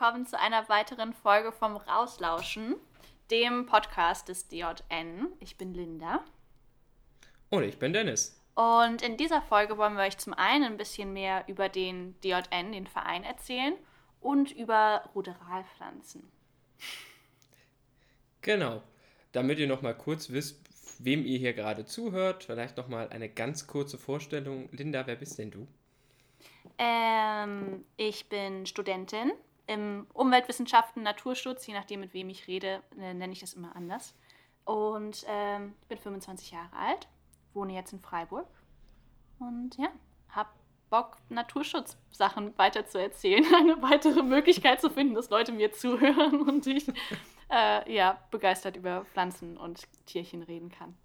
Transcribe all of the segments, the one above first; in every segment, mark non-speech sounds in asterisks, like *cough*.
willkommen zu einer weiteren Folge vom Rauslauschen, dem Podcast des DJN. Ich bin Linda. Und ich bin Dennis. Und in dieser Folge wollen wir euch zum einen ein bisschen mehr über den DJN, den Verein, erzählen und über Ruderalpflanzen. Genau. Damit ihr noch mal kurz wisst, wem ihr hier gerade zuhört, vielleicht noch mal eine ganz kurze Vorstellung. Linda, wer bist denn du? Ähm, ich bin Studentin im Umweltwissenschaften, Naturschutz, je nachdem, mit wem ich rede, äh, nenne ich das immer anders. Und ähm, ich bin 25 Jahre alt, wohne jetzt in Freiburg und ja, habe Bock, Naturschutzsachen weiter zu erzählen, *laughs* eine weitere Möglichkeit zu finden, dass Leute mir zuhören *laughs* und ich äh, ja, begeistert über Pflanzen und Tierchen reden kann.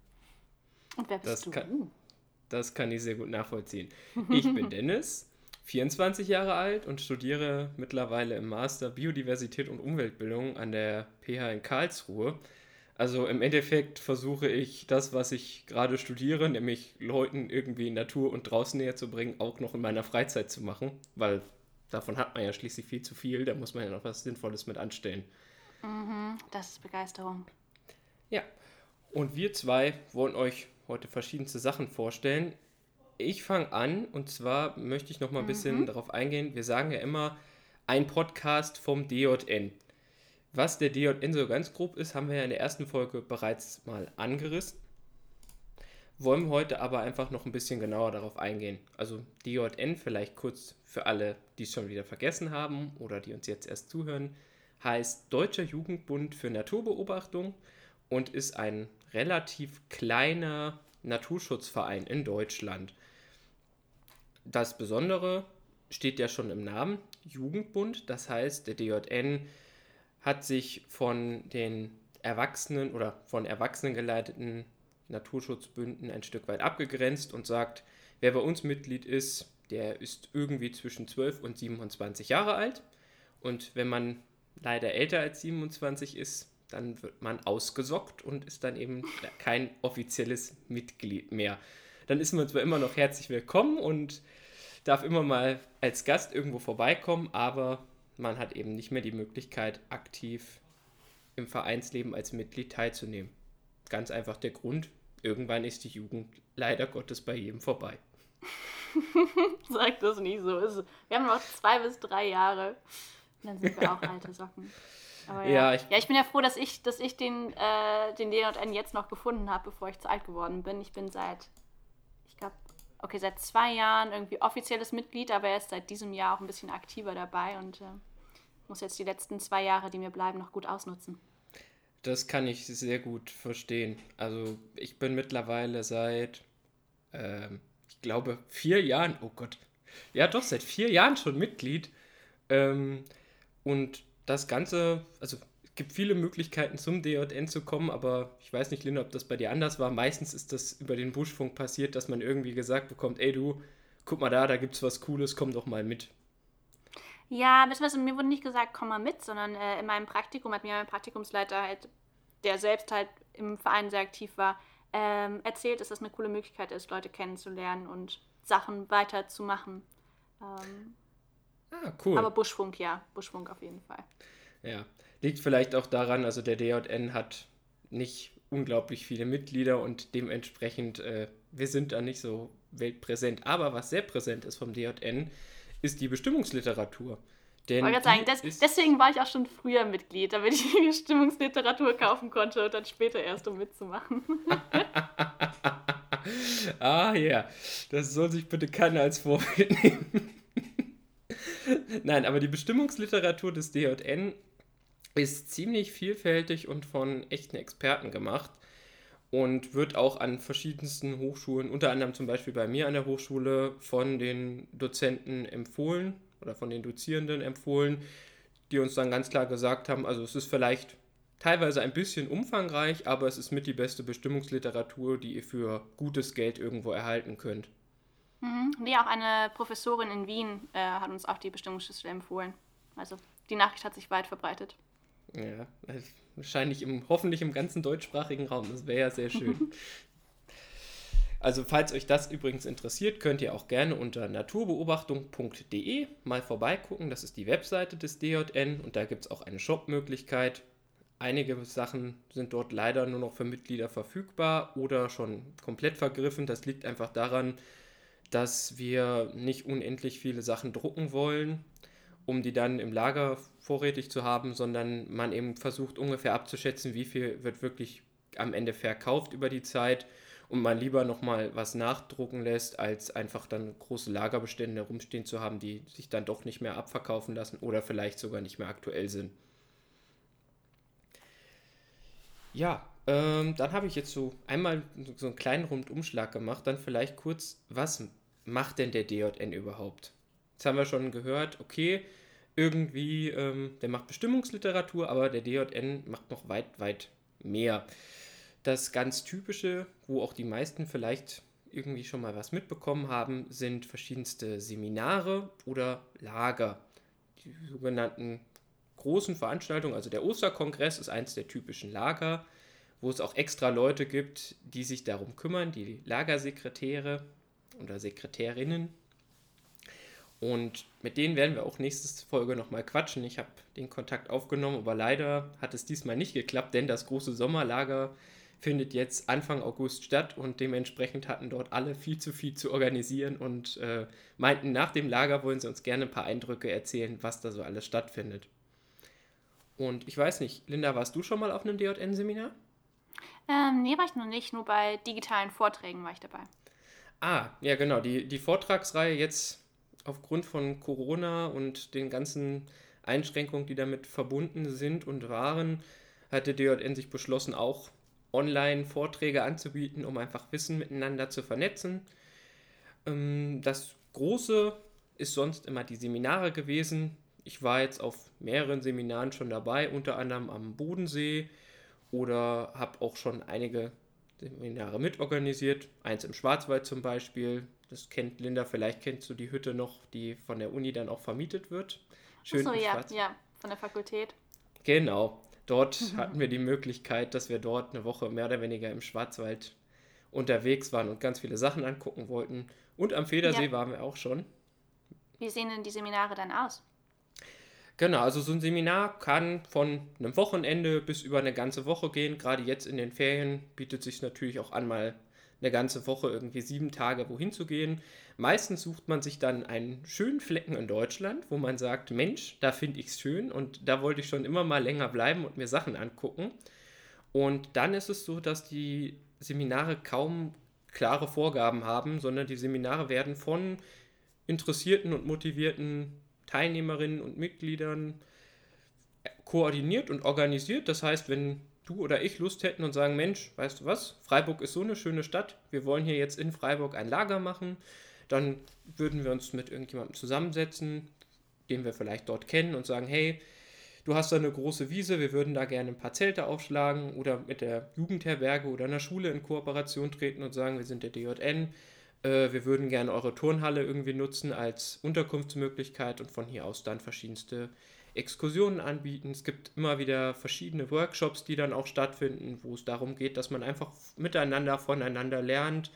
Und wer bist das du? Kann, das kann ich sehr gut nachvollziehen. Ich bin *laughs* Dennis, 24 Jahre alt und studiere mittlerweile im Master Biodiversität und Umweltbildung an der PH in Karlsruhe. Also im Endeffekt versuche ich das, was ich gerade studiere, nämlich Leuten irgendwie Natur und draußen näher zu bringen, auch noch in meiner Freizeit zu machen, weil davon hat man ja schließlich viel zu viel, da muss man ja noch was Sinnvolles mit anstellen. Mhm, das ist Begeisterung. Ja, und wir zwei wollen euch heute verschiedenste Sachen vorstellen. Ich fange an und zwar möchte ich noch mal ein bisschen Mhm. darauf eingehen. Wir sagen ja immer ein Podcast vom DJN. Was der DJN so ganz grob ist, haben wir ja in der ersten Folge bereits mal angerissen. Wollen wir heute aber einfach noch ein bisschen genauer darauf eingehen. Also DJN vielleicht kurz für alle, die es schon wieder vergessen haben oder die uns jetzt erst zuhören, heißt Deutscher Jugendbund für Naturbeobachtung und ist ein relativ kleiner Naturschutzverein in Deutschland. Das Besondere steht ja schon im Namen, Jugendbund. Das heißt, der DJN hat sich von den Erwachsenen oder von Erwachsenen geleiteten Naturschutzbünden ein Stück weit abgegrenzt und sagt, wer bei uns Mitglied ist, der ist irgendwie zwischen 12 und 27 Jahre alt. Und wenn man leider älter als 27 ist, dann wird man ausgesockt und ist dann eben kein offizielles Mitglied mehr. Dann ist man zwar immer noch herzlich willkommen und darf immer mal als Gast irgendwo vorbeikommen, aber man hat eben nicht mehr die Möglichkeit, aktiv im Vereinsleben als Mitglied teilzunehmen. Ganz einfach der Grund, irgendwann ist die Jugend leider Gottes bei jedem vorbei. *laughs* Sag das nicht so. Wir haben noch zwei bis drei Jahre. Und dann sind wir auch alte Socken. Aber ja. Ja, Ja, ich- ich, bin ja froh, dass ich, dass ich den, äh, den DJN jetzt noch gefunden habe, bevor ich zu alt geworden bin. Ich bin seit, ich okay, seit zwei Jahren irgendwie offizielles Mitglied, aber erst seit diesem Jahr auch ein bisschen aktiver dabei und äh, muss jetzt die letzten zwei Jahre, die mir bleiben, noch gut ausnutzen. Das kann ich sehr gut verstehen. Also ich bin mittlerweile seit, ähm, ich glaube, vier Jahren, oh Gott, ja doch, seit vier Jahren schon Mitglied. Ähm, und das Ganze, also gibt viele Möglichkeiten zum DJN zu kommen, aber ich weiß nicht, Linda, ob das bei dir anders war. Meistens ist das über den Buschfunk passiert, dass man irgendwie gesagt bekommt, ey du, guck mal da, da gibt's was Cooles, komm doch mal mit. Ja, beziehungsweise mir wurde nicht gesagt, komm mal mit, sondern äh, in meinem Praktikum hat mir mein Praktikumsleiter halt, der selbst halt im Verein sehr aktiv war, ähm, erzählt, dass das eine coole Möglichkeit ist, Leute kennenzulernen und Sachen weiterzumachen. Ähm, Ah, cool. Aber Buschfunk, ja, Buschfunk auf jeden Fall. Ja, liegt vielleicht auch daran, also der DJN hat nicht unglaublich viele Mitglieder und dementsprechend, äh, wir sind da nicht so weltpräsent. Aber was sehr präsent ist vom DJN, ist die Bestimmungsliteratur. Denn Ich sagen, ist, deswegen war ich auch schon früher Mitglied, damit ich die Stimmungsliteratur kaufen konnte und dann später erst, um mitzumachen. *laughs* ah ja, das soll sich bitte keiner als Vorbild *laughs* nehmen. Nein, aber die Bestimmungsliteratur des DJN ist ziemlich vielfältig und von echten Experten gemacht und wird auch an verschiedensten Hochschulen, unter anderem zum Beispiel bei mir an der Hochschule, von den Dozenten empfohlen oder von den Dozierenden empfohlen, die uns dann ganz klar gesagt haben, also es ist vielleicht teilweise ein bisschen umfangreich, aber es ist mit die beste Bestimmungsliteratur, die ihr für gutes Geld irgendwo erhalten könnt. Mhm. Nee, auch eine Professorin in Wien äh, hat uns auch die Bestimmungsschlüssel empfohlen. Also die Nachricht hat sich weit verbreitet. Ja, äh, wahrscheinlich im, hoffentlich im ganzen deutschsprachigen Raum. Das wäre ja sehr schön. *laughs* Also falls euch das übrigens interessiert, könnt ihr auch gerne unter naturbeobachtung.de mal vorbeigucken. Das ist die Webseite des DJN und da gibt es auch eine Shop-Möglichkeit. Einige Sachen sind dort leider nur noch für Mitglieder verfügbar oder schon komplett vergriffen. Das liegt einfach daran, dass wir nicht unendlich viele Sachen drucken wollen, um die dann im Lager vorrätig zu haben, sondern man eben versucht ungefähr abzuschätzen, wie viel wird wirklich am Ende verkauft über die Zeit und man lieber nochmal was nachdrucken lässt, als einfach dann große Lagerbestände herumstehen zu haben, die sich dann doch nicht mehr abverkaufen lassen oder vielleicht sogar nicht mehr aktuell sind. Ja, ähm, dann habe ich jetzt so einmal so einen kleinen Rundumschlag gemacht, dann vielleicht kurz, was macht denn der DJN überhaupt? Jetzt haben wir schon gehört, okay, irgendwie, ähm, der macht Bestimmungsliteratur, aber der DJN macht noch weit, weit mehr. Das ganz typische, wo auch die meisten vielleicht irgendwie schon mal was mitbekommen haben, sind verschiedenste Seminare oder Lager. Die sogenannten großen Veranstaltungen, also der Osterkongress ist eins der typischen Lager, wo es auch extra Leute gibt, die sich darum kümmern, die Lagersekretäre oder Sekretärinnen. Und mit denen werden wir auch nächste Folge nochmal quatschen. Ich habe den Kontakt aufgenommen, aber leider hat es diesmal nicht geklappt, denn das große Sommerlager findet jetzt Anfang August statt und dementsprechend hatten dort alle viel zu viel zu organisieren und äh, meinten, nach dem Lager wollen sie uns gerne ein paar Eindrücke erzählen, was da so alles stattfindet. Und ich weiß nicht, Linda, warst du schon mal auf einem DJN-Seminar? Ähm, nee, war ich noch nicht, nur bei digitalen Vorträgen war ich dabei. Ah, ja genau, die, die Vortragsreihe jetzt aufgrund von Corona und den ganzen Einschränkungen, die damit verbunden sind und waren, hatte DJN sich beschlossen, auch Online-Vorträge anzubieten, um einfach Wissen miteinander zu vernetzen. Ähm, das Große ist sonst immer die Seminare gewesen. Ich war jetzt auf mehreren Seminaren schon dabei, unter anderem am Bodensee oder habe auch schon einige Seminare mitorganisiert. Eins im Schwarzwald zum Beispiel. Das kennt Linda, vielleicht kennst du die Hütte noch, die von der Uni dann auch vermietet wird. Schön Achso, ja, ja, von der Fakultät. Genau. Dort mhm. hatten wir die Möglichkeit, dass wir dort eine Woche mehr oder weniger im Schwarzwald unterwegs waren und ganz viele Sachen angucken wollten. Und am Federsee ja. waren wir auch schon. Wie sehen denn die Seminare dann aus? Genau, also so ein Seminar kann von einem Wochenende bis über eine ganze Woche gehen. Gerade jetzt in den Ferien bietet sich natürlich auch an, mal eine ganze Woche, irgendwie sieben Tage wohin zu gehen. Meistens sucht man sich dann einen schönen Flecken in Deutschland, wo man sagt, Mensch, da finde ich es schön und da wollte ich schon immer mal länger bleiben und mir Sachen angucken. Und dann ist es so, dass die Seminare kaum klare Vorgaben haben, sondern die Seminare werden von interessierten und motivierten Teilnehmerinnen und Mitgliedern koordiniert und organisiert. Das heißt, wenn du oder ich Lust hätten und sagen, Mensch, weißt du was, Freiburg ist so eine schöne Stadt, wir wollen hier jetzt in Freiburg ein Lager machen, dann würden wir uns mit irgendjemandem zusammensetzen, den wir vielleicht dort kennen und sagen, hey, du hast da eine große Wiese, wir würden da gerne ein paar Zelte aufschlagen oder mit der Jugendherberge oder einer Schule in Kooperation treten und sagen, wir sind der DJN, äh, wir würden gerne eure Turnhalle irgendwie nutzen als Unterkunftsmöglichkeit und von hier aus dann verschiedenste Exkursionen anbieten. Es gibt immer wieder verschiedene Workshops, die dann auch stattfinden, wo es darum geht, dass man einfach miteinander, voneinander lernt.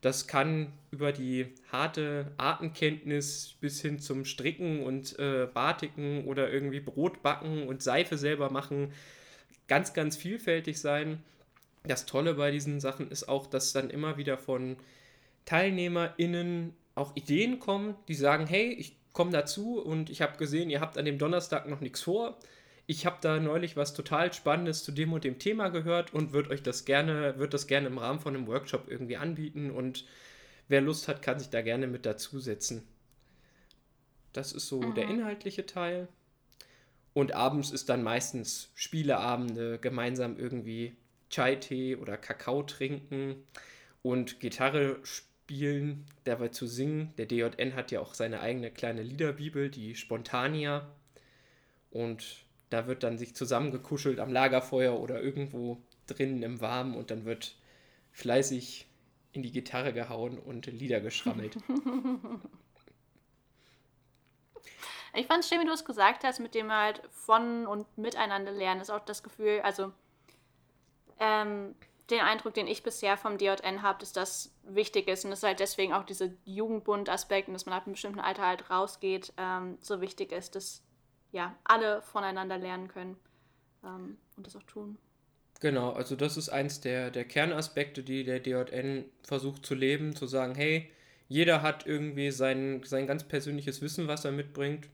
Das kann über die harte Artenkenntnis bis hin zum Stricken und äh, Batiken oder irgendwie Brot backen und Seife selber machen ganz, ganz vielfältig sein. Das Tolle bei diesen Sachen ist auch, dass dann immer wieder von TeilnehmerInnen auch Ideen kommen, die sagen, hey, ich komme dazu und ich habe gesehen, ihr habt an dem Donnerstag noch nichts vor. Ich habe da neulich was total Spannendes zu dem und dem Thema gehört und würde euch das gerne, würde das gerne im Rahmen von einem Workshop irgendwie anbieten und wer Lust hat, kann sich da gerne mit dazusetzen. Das ist so mhm. der inhaltliche Teil. Und abends ist dann meistens Spieleabende, gemeinsam irgendwie Chai-Tee oder Kakao trinken und Gitarre spielen spielen, dabei zu singen. Der DJN hat ja auch seine eigene kleine Liederbibel, die Spontania. Und da wird dann sich zusammengekuschelt am Lagerfeuer oder irgendwo drinnen im Warmen und dann wird fleißig in die Gitarre gehauen und Lieder geschrammelt. *laughs* Ich fand es schön, wie du es gesagt hast, mit dem halt von und miteinander lernen. Ist auch das Gefühl, also ähm, den Eindruck, den ich bisher vom DJN habe, ist, dass wichtig ist und dass halt deswegen auch dieser Jugendbund-Aspekt und dass man ab einem bestimmten Alter halt rausgeht, ähm, so wichtig ist, dass ja alle voneinander lernen können ähm, und das auch tun. Genau, also das ist eins der, der Kernaspekte, die der DJN versucht zu leben, zu sagen, hey, jeder hat irgendwie sein, sein ganz persönliches Wissen, was er mitbringt.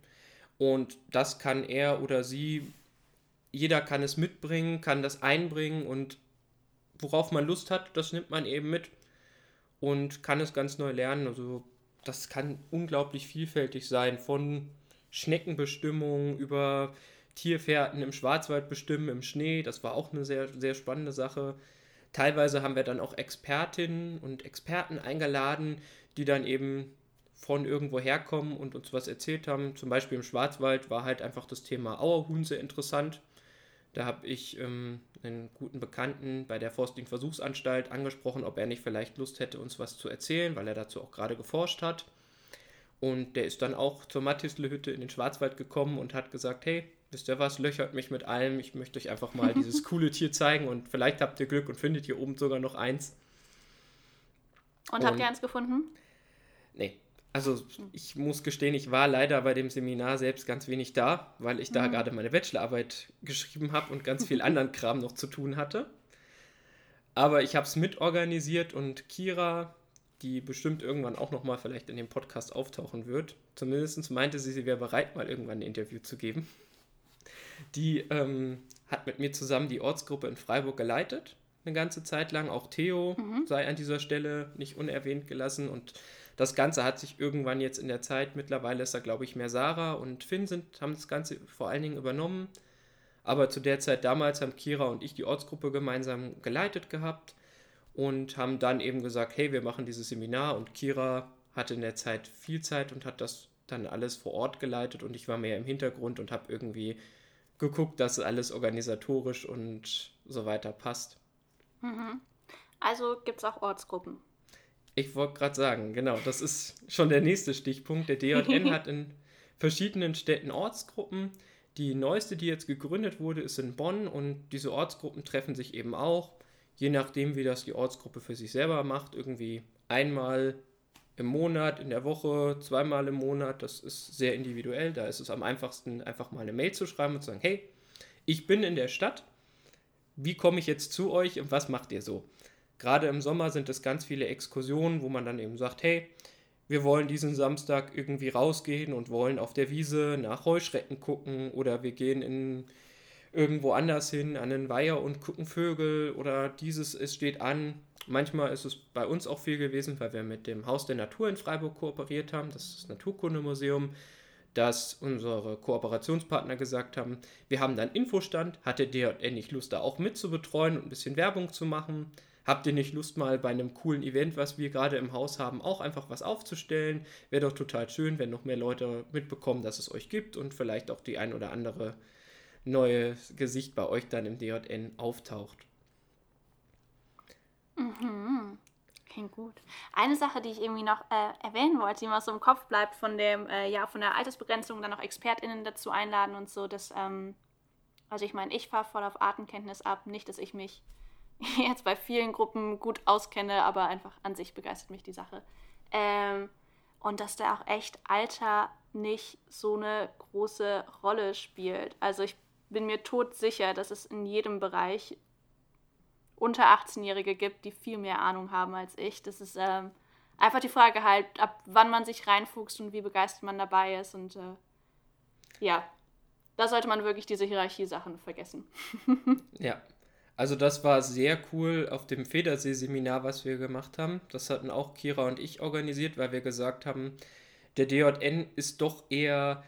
Und das kann er oder sie, jeder kann es mitbringen, kann das einbringen und worauf man Lust hat, das nimmt man eben mit und kann es ganz neu lernen. Also das kann unglaublich vielfältig sein, von Schneckenbestimmung über Tierfährten im Schwarzwald bestimmen, im Schnee. Das war auch eine sehr, sehr spannende Sache. Teilweise haben wir dann auch Expertinnen und Experten eingeladen, die dann eben von irgendwo herkommen und uns was erzählt haben. Zum Beispiel im Schwarzwald war halt einfach das Thema Auerhuhn sehr interessant. Da habe ich ähm, einen guten Bekannten bei der Forstling-Versuchsanstalt angesprochen, ob er nicht vielleicht Lust hätte, uns was zu erzählen, weil er dazu auch gerade geforscht hat. Und der ist dann auch zur Mattisle-Hütte in den Schwarzwald gekommen und hat gesagt, hey, wisst ihr was, löchert mich mit allem, ich möchte euch einfach mal *laughs* dieses coole Tier zeigen und vielleicht habt ihr Glück und findet hier oben sogar noch eins. Und, und habt ihr eins gefunden? Nee. Also ich muss gestehen, ich war leider bei dem Seminar selbst ganz wenig da, weil ich da mhm. gerade meine Bachelorarbeit geschrieben habe und ganz viel anderen Kram noch zu tun hatte. Aber ich habe es mitorganisiert und Kira, die bestimmt irgendwann auch nochmal vielleicht in dem Podcast auftauchen wird, zumindest meinte sie, sie wäre bereit, mal irgendwann ein Interview zu geben. Die ähm, hat mit mir zusammen die Ortsgruppe in Freiburg geleitet, eine ganze Zeit lang. Auch Theo mhm. sei an dieser Stelle nicht unerwähnt gelassen. Und das Ganze hat sich irgendwann jetzt in der Zeit, mittlerweile ist da glaube ich mehr Sarah und Finn sind, haben das Ganze vor allen Dingen übernommen. Aber zu der Zeit damals haben Kira und ich die Ortsgruppe gemeinsam geleitet gehabt und haben dann eben gesagt, hey, wir machen dieses Seminar und Kira hatte in der Zeit viel Zeit und hat das dann alles vor Ort geleitet und ich war mehr im Hintergrund und habe irgendwie geguckt, dass alles organisatorisch und so weiter passt. Mhm. Also gibt es auch Ortsgruppen. Ich wollte gerade sagen, genau, das ist schon der nächste Stichpunkt. Der DJN *laughs* hat in verschiedenen Städten Ortsgruppen. Die neueste, die jetzt gegründet wurde, ist in Bonn und diese Ortsgruppen treffen sich eben auch, je nachdem, wie das die Ortsgruppe für sich selber macht, irgendwie einmal im Monat, in der Woche, zweimal im Monat. Das ist sehr individuell. Da ist es am einfachsten, einfach mal eine Mail zu schreiben und zu sagen, hey, ich bin in der Stadt. Wie komme ich jetzt zu euch und was macht ihr so? Gerade im Sommer sind es ganz viele Exkursionen, wo man dann eben sagt, hey, wir wollen diesen Samstag irgendwie rausgehen und wollen auf der Wiese nach Heuschrecken gucken oder wir gehen in irgendwo anders hin an den Weiher und gucken Vögel oder dieses, es steht an, Manchmal ist es bei uns auch viel gewesen, weil wir mit dem Haus der Natur in Freiburg kooperiert haben, das ist das Naturkundemuseum, dass unsere Kooperationspartner gesagt haben, wir haben dann Infostand, hatte der endlich Lust, da auch mitzubetreuen und ein bisschen Werbung zu machen? Habt ihr nicht Lust, mal bei einem coolen Event, was wir gerade im Haus haben, auch einfach was aufzustellen? Wäre doch total schön, wenn noch mehr Leute mitbekommen, dass es euch gibt und vielleicht auch die ein oder andere neue Gesicht bei euch dann im DJN auftaucht. Mhm. Klingt gut. Eine Sache, die ich irgendwie noch äh, erwähnen wollte, die mir so im Kopf bleibt, von dem, äh, ja, von der Altersbegrenzung, dann noch ExpertInnen dazu einladen und so, dass, ähm, also ich meine, ich fahre voll auf Artenkenntnis ab, nicht, dass ich mich *laughs* jetzt bei vielen Gruppen gut auskenne, aber einfach an sich begeistert mich die Sache. Ähm, und dass da auch echt Alter nicht so eine große Rolle spielt. Also ich bin mir todsicher, dass es in jedem Bereich unter 18-Jährige gibt, die viel mehr Ahnung haben als ich. Das ist ähm, einfach die Frage halt, ab wann man sich reinfuchst und wie begeistert man dabei ist. Und äh, ja, da sollte man wirklich diese Hierarchiesachen vergessen. *laughs* ja, also das war sehr cool auf dem Federsee-Seminar, was wir gemacht haben. Das hatten auch Kira und ich organisiert, weil wir gesagt haben, der DJN ist doch eher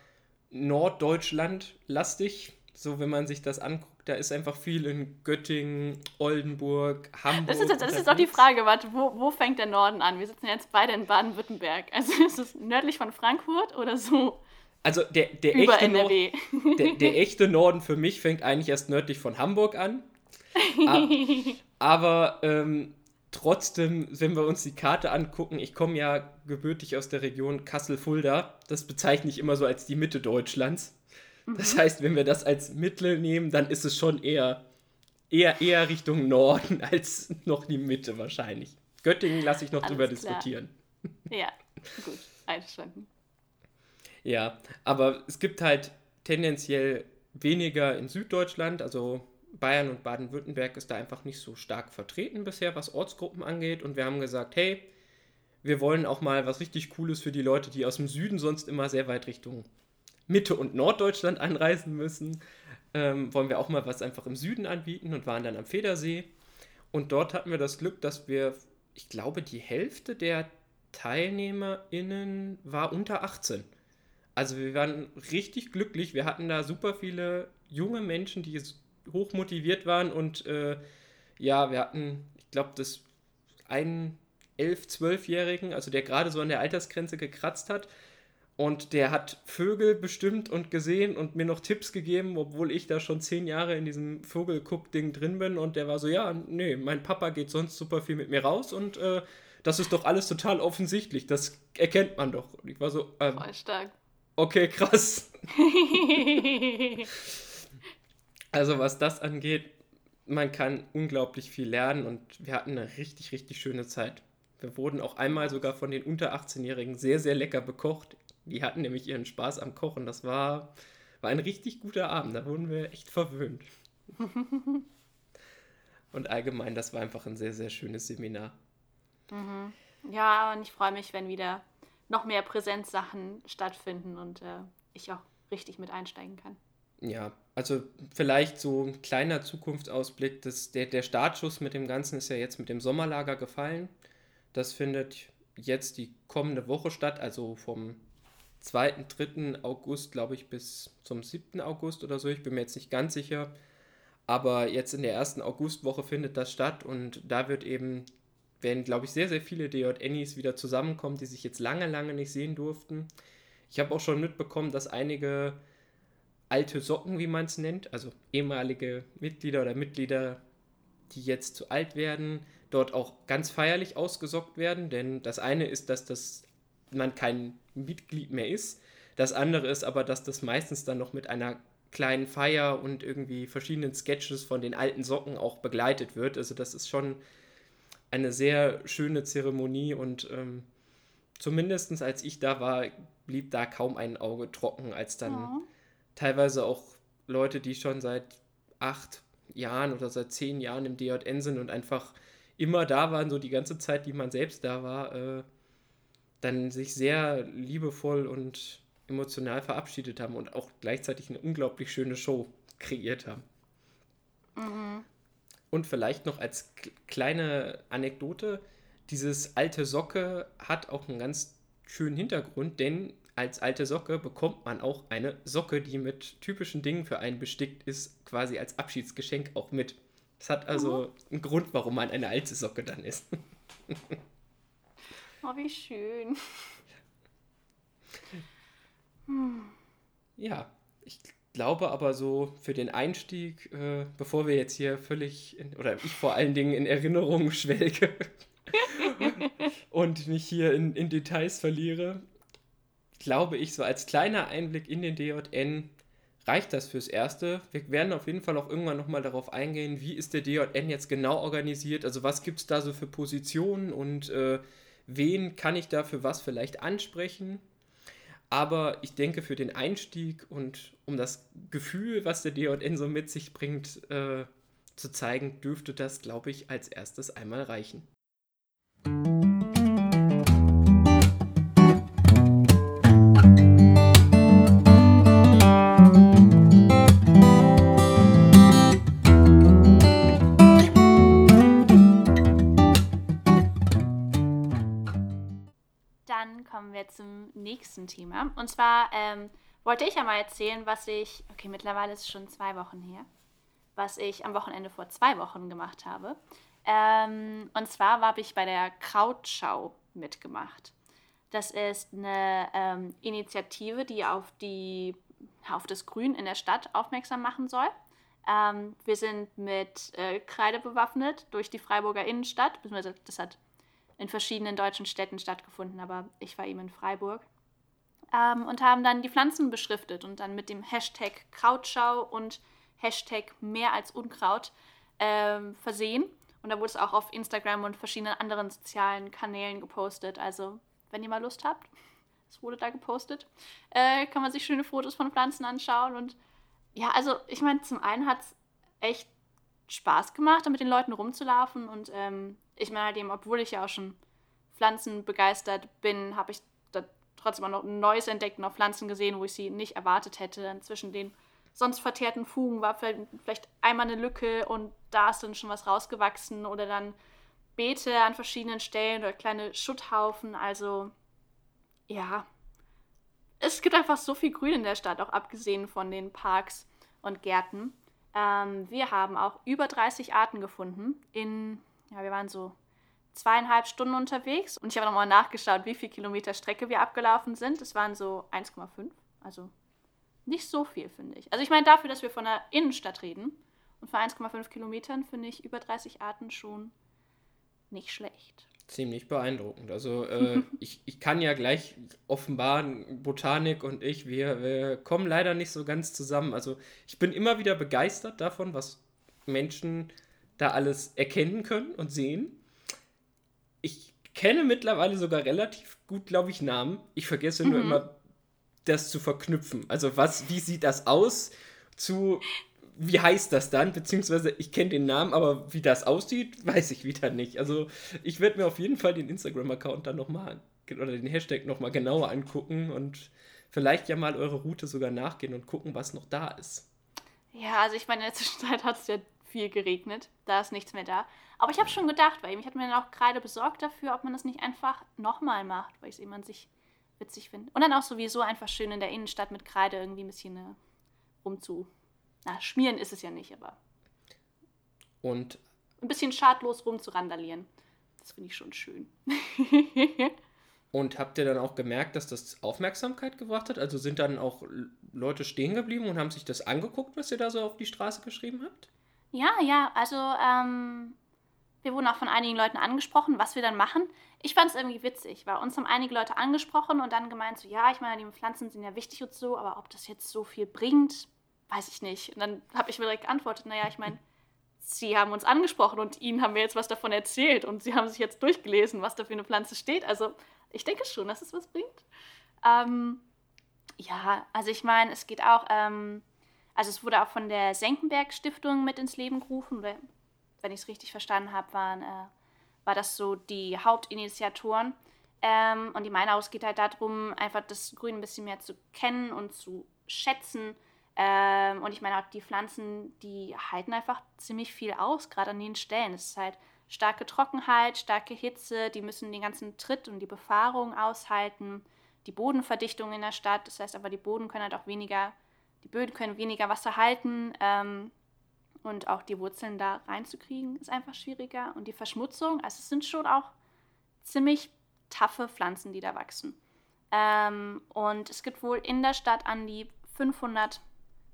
Norddeutschland-lastig, so wenn man sich das anguckt da ist einfach viel in Göttingen, Oldenburg, Hamburg. Das ist, das ist auch die Frage, warte, wo, wo fängt der Norden an? Wir sitzen jetzt beide in Baden-Württemberg. Also ist es nördlich von Frankfurt oder so? Also der, der, echte NRW. Nord, der, der echte Norden für mich fängt eigentlich erst nördlich von Hamburg an. *laughs* Aber ähm, trotzdem, wenn wir uns die Karte angucken, ich komme ja gebürtig aus der Region Kassel-Fulda. Das bezeichne ich immer so als die Mitte Deutschlands. Das heißt, wenn wir das als Mittel nehmen, dann ist es schon eher, eher, eher Richtung Norden *laughs* als noch die Mitte wahrscheinlich. Göttingen lasse ich noch Alles drüber klar. diskutieren. Ja, gut, einverstanden. Ja, aber es gibt halt tendenziell weniger in Süddeutschland, also Bayern und Baden-Württemberg ist da einfach nicht so stark vertreten bisher, was Ortsgruppen angeht. Und wir haben gesagt, hey, wir wollen auch mal was richtig Cooles für die Leute, die aus dem Süden sonst immer sehr weit Richtung Mitte- und Norddeutschland anreisen müssen. Ähm, wollen wir auch mal was einfach im Süden anbieten und waren dann am Federsee. Und dort hatten wir das Glück, dass wir, ich glaube, die Hälfte der TeilnehmerInnen war unter 18. Also wir waren richtig glücklich. Wir hatten da super viele junge Menschen, die hoch motiviert waren und äh, ja, wir hatten, ich glaube, das einen 11-, 12-Jährigen, also der gerade so an der Altersgrenze gekratzt hat. Und der hat Vögel bestimmt und gesehen und mir noch Tipps gegeben, obwohl ich da schon zehn Jahre in diesem Vogelguck-Ding drin bin. Und der war so, ja, nee, mein Papa geht sonst super viel mit mir raus und äh, das ist doch alles total offensichtlich. Das erkennt man doch. Und ich war so, ähm, Voll stark. Okay, krass. *laughs* also was das angeht, man kann unglaublich viel lernen und wir hatten eine richtig, richtig schöne Zeit. Wir wurden auch einmal sogar von den unter 18-Jährigen sehr, sehr lecker bekocht. Die hatten nämlich ihren Spaß am Kochen. Das war, war ein richtig guter Abend. Da wurden wir echt verwöhnt. *laughs* und allgemein, das war einfach ein sehr, sehr schönes Seminar. Mhm. Ja, und ich freue mich, wenn wieder noch mehr Präsenzsachen stattfinden und äh, ich auch richtig mit einsteigen kann. Ja, also vielleicht so ein kleiner Zukunftsausblick. Das, der, der Startschuss mit dem Ganzen ist ja jetzt mit dem Sommerlager gefallen. Das findet jetzt die kommende Woche statt, also vom 2., 3. August, glaube ich, bis zum 7. August oder so. Ich bin mir jetzt nicht ganz sicher. Aber jetzt in der ersten Augustwoche findet das statt und da wird eben werden, glaube ich, sehr, sehr viele DJNIs wieder zusammenkommen, die sich jetzt lange, lange nicht sehen durften. Ich habe auch schon mitbekommen, dass einige alte Socken, wie man es nennt, also ehemalige Mitglieder oder Mitglieder, die jetzt zu alt werden, dort auch ganz feierlich ausgesockt werden. Denn das eine ist, dass das, man kein Mitglied mehr ist. Das andere ist aber, dass das meistens dann noch mit einer kleinen Feier und irgendwie verschiedenen Sketches von den alten Socken auch begleitet wird. Also das ist schon eine sehr schöne Zeremonie und ähm, zumindest als ich da war, blieb da kaum ein Auge trocken, als dann ja. Teilweise auch Leute, die schon seit acht Jahren oder seit zehn Jahren im DJN sind und einfach immer da waren, so die ganze Zeit, die man selbst da war, äh, dann sich sehr liebevoll und emotional verabschiedet haben und auch gleichzeitig eine unglaublich schöne Show kreiert haben. Mhm. Und vielleicht noch als kleine Anekdote, dieses alte Socke hat auch einen ganz schönen Hintergrund, denn als alte Socke bekommt man auch eine Socke, die mit typischen Dingen für einen bestickt ist, quasi als Abschiedsgeschenk auch mit. Das hat also mhm. einen Grund, warum man eine alte Socke dann ist. *laughs* oh, wie schön. Hm. Ja, ich glaube aber so für den Einstieg, äh, bevor wir jetzt hier völlig, in, oder ich vor allen Dingen in Erinnerungen schwelge *laughs* und mich hier in, in Details verliere, glaube ich, so als kleiner Einblick in den DJN reicht das fürs Erste. Wir werden auf jeden Fall auch irgendwann nochmal darauf eingehen, wie ist der DJN jetzt genau organisiert, also was gibt es da so für Positionen und äh, wen kann ich da für was vielleicht ansprechen. Aber ich denke, für den Einstieg und um das Gefühl, was der DJN so mit sich bringt, äh, zu zeigen, dürfte das, glaube ich, als erstes einmal reichen. Nächsten Thema. Und zwar ähm, wollte ich ja mal erzählen, was ich, okay, mittlerweile ist es schon zwei Wochen her, was ich am Wochenende vor zwei Wochen gemacht habe. Ähm, und zwar habe ich bei der Krautschau mitgemacht. Das ist eine ähm, Initiative, die auf, die auf das Grün in der Stadt aufmerksam machen soll. Ähm, wir sind mit äh, Kreide bewaffnet durch die Freiburger Innenstadt, das hat in verschiedenen deutschen Städten stattgefunden, aber ich war eben in Freiburg. Ähm, und haben dann die Pflanzen beschriftet und dann mit dem Hashtag Krautschau und Hashtag mehr als Unkraut ähm, versehen Und da wurde es auch auf Instagram und verschiedenen anderen sozialen Kanälen gepostet. Also, wenn ihr mal Lust habt, es wurde da gepostet, äh, kann man sich schöne Fotos von Pflanzen anschauen. Und ja, also ich meine, zum einen hat es echt Spaß gemacht, da mit den Leuten rumzulaufen. Und ähm, ich meine halt obwohl ich ja auch schon Pflanzen begeistert bin, habe ich trotzdem auch noch Neues entdeckt und auch Pflanzen gesehen, wo ich sie nicht erwartet hätte. Zwischen den sonst verteerten Fugen war vielleicht einmal eine Lücke und da ist dann schon was rausgewachsen oder dann Beete an verschiedenen Stellen oder kleine Schutthaufen. Also ja, es gibt einfach so viel Grün in der Stadt, auch abgesehen von den Parks und Gärten. Ähm, wir haben auch über 30 Arten gefunden. In, ja, wir waren so zweieinhalb Stunden unterwegs und ich habe nochmal nachgeschaut, wie viele Kilometer Strecke wir abgelaufen sind. Es waren so 1,5, also nicht so viel, finde ich. Also ich meine, dafür, dass wir von der Innenstadt reden und für 1,5 Kilometern finde ich über 30 Arten schon nicht schlecht. Ziemlich beeindruckend. Also äh, *laughs* ich, ich kann ja gleich offenbaren, Botanik und ich, wir, wir kommen leider nicht so ganz zusammen. Also ich bin immer wieder begeistert davon, was Menschen da alles erkennen können und sehen. Ich kenne mittlerweile sogar relativ gut, glaube ich, Namen. Ich vergesse mhm. nur immer, das zu verknüpfen. Also was, wie sieht das aus zu wie heißt das dann? Beziehungsweise ich kenne den Namen, aber wie das aussieht, weiß ich wieder nicht. Also ich werde mir auf jeden Fall den Instagram-Account dann nochmal oder den Hashtag nochmal genauer angucken und vielleicht ja mal eure Route sogar nachgehen und gucken, was noch da ist. Ja, also ich meine, in der Zwischenzeit hat es ja viel geregnet. Da ist nichts mehr da. Aber ich habe schon gedacht, weil ich hatte mir dann auch gerade besorgt dafür, ob man das nicht einfach nochmal macht, weil ich es eben an sich witzig finde. Und dann auch sowieso einfach schön in der Innenstadt mit Kreide irgendwie ein bisschen äh, rumzu na, schmieren ist es ja nicht, aber. Und. Ein bisschen schadlos rumzurandalieren. Das finde ich schon schön. *laughs* und habt ihr dann auch gemerkt, dass das Aufmerksamkeit gebracht hat? Also sind dann auch Leute stehen geblieben und haben sich das angeguckt, was ihr da so auf die Straße geschrieben habt? Ja, ja, also ähm, wir wurden auch von einigen Leuten angesprochen, was wir dann machen. Ich fand es irgendwie witzig, weil uns haben einige Leute angesprochen und dann gemeint, so ja, ich meine, die Pflanzen sind ja wichtig und so, aber ob das jetzt so viel bringt, weiß ich nicht. Und dann habe ich mir direkt geantwortet, naja, ich meine, Sie haben uns angesprochen und Ihnen haben wir jetzt was davon erzählt und Sie haben sich jetzt durchgelesen, was da für eine Pflanze steht. Also ich denke schon, dass es was bringt. Ähm, ja, also ich meine, es geht auch, ähm, also es wurde auch von der Senckenberg Stiftung mit ins Leben gerufen, wenn ich es richtig verstanden habe, waren, äh, war das so die Hauptinitiatoren. Ähm, und die meinen auch, es geht halt darum, einfach das Grün ein bisschen mehr zu kennen und zu schätzen ähm, und ich meine auch die Pflanzen, die halten einfach ziemlich viel aus, gerade an den Stellen. Es ist halt starke Trockenheit, starke Hitze, die müssen den ganzen Tritt und die Befahrung aushalten, die Bodenverdichtung in der Stadt, das heißt aber, die Boden können halt auch weniger, die Böden können weniger Wasser halten ähm, und auch die Wurzeln da reinzukriegen ist einfach schwieriger und die Verschmutzung, also es sind schon auch ziemlich taffe Pflanzen, die da wachsen. Ähm, und es gibt wohl in der Stadt an die 500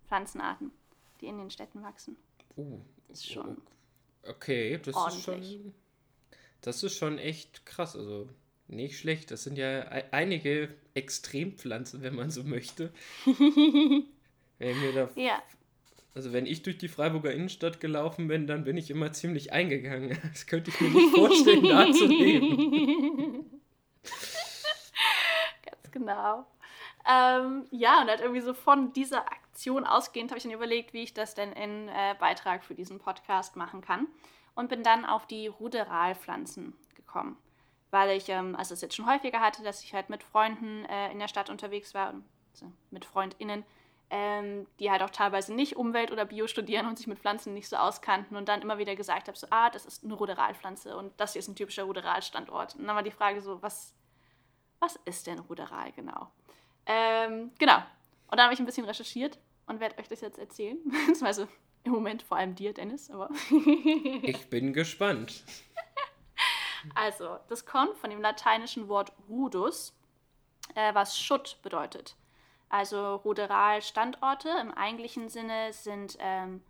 Pflanzenarten, die in den Städten wachsen. Uh, das ist schon. Okay, das ordentlich. ist schon. Das ist schon echt krass. Also nicht schlecht. Das sind ja einige Extrempflanzen, wenn man so möchte. *laughs* wenn wir da ja. Also wenn ich durch die Freiburger Innenstadt gelaufen bin, dann bin ich immer ziemlich eingegangen. *laughs* Das könnte ich mir nicht vorstellen, da zu *laughs* leben. Ganz genau. Ähm, ja, und halt irgendwie so von dieser Aktion ausgehend habe ich dann überlegt, wie ich das denn in äh, Beitrag für diesen Podcast machen kann. Und bin dann auf die Ruderalpflanzen gekommen. Weil ich, ähm, also es jetzt schon häufiger hatte, dass ich halt mit Freunden äh, in der Stadt unterwegs war, also mit FreundInnen, ähm, die halt auch teilweise nicht Umwelt oder Bio studieren und sich mit Pflanzen nicht so auskannten und dann immer wieder gesagt habe, so, ah, das ist eine Ruderalpflanze und das hier ist ein typischer Ruderalstandort. Und dann war die Frage so, was, was ist denn Ruderal genau? Ähm, genau. Und da habe ich ein bisschen recherchiert und werde euch das jetzt erzählen. *laughs* Beziehungsweise im Moment vor allem dir, Dennis, aber. *laughs* ich bin gespannt. Also, das kommt von dem lateinischen Wort rudus, äh, was Schutt bedeutet. Also Ruderal-Standorte im eigentlichen Sinne sind ähm,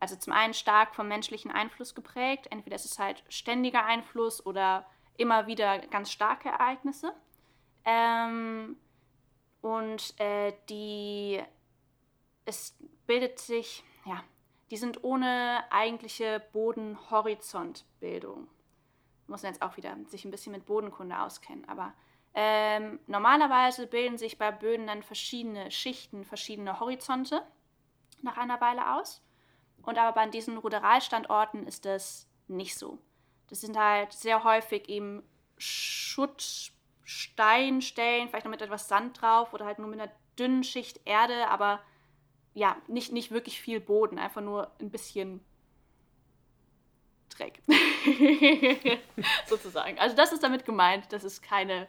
also zum einen stark vom menschlichen Einfluss geprägt. Entweder ist es halt ständiger Einfluss oder immer wieder ganz starke Ereignisse. Ähm, und äh, die, es bildet sich, ja, die sind ohne eigentliche Bodenhorizontbildung. Muss jetzt auch wieder sich ein bisschen mit Bodenkunde auskennen, aber ähm, normalerweise bilden sich bei Böden dann verschiedene Schichten, verschiedene Horizonte nach einer Weile aus. Und aber bei diesen Ruderalstandorten ist das nicht so. Das sind halt sehr häufig eben Schuttsteinstellen, vielleicht noch mit etwas Sand drauf oder halt nur mit einer dünnen Schicht Erde, aber ja, nicht, nicht wirklich viel Boden, einfach nur ein bisschen Dreck. *laughs* Sozusagen. Also das ist damit gemeint, dass es keine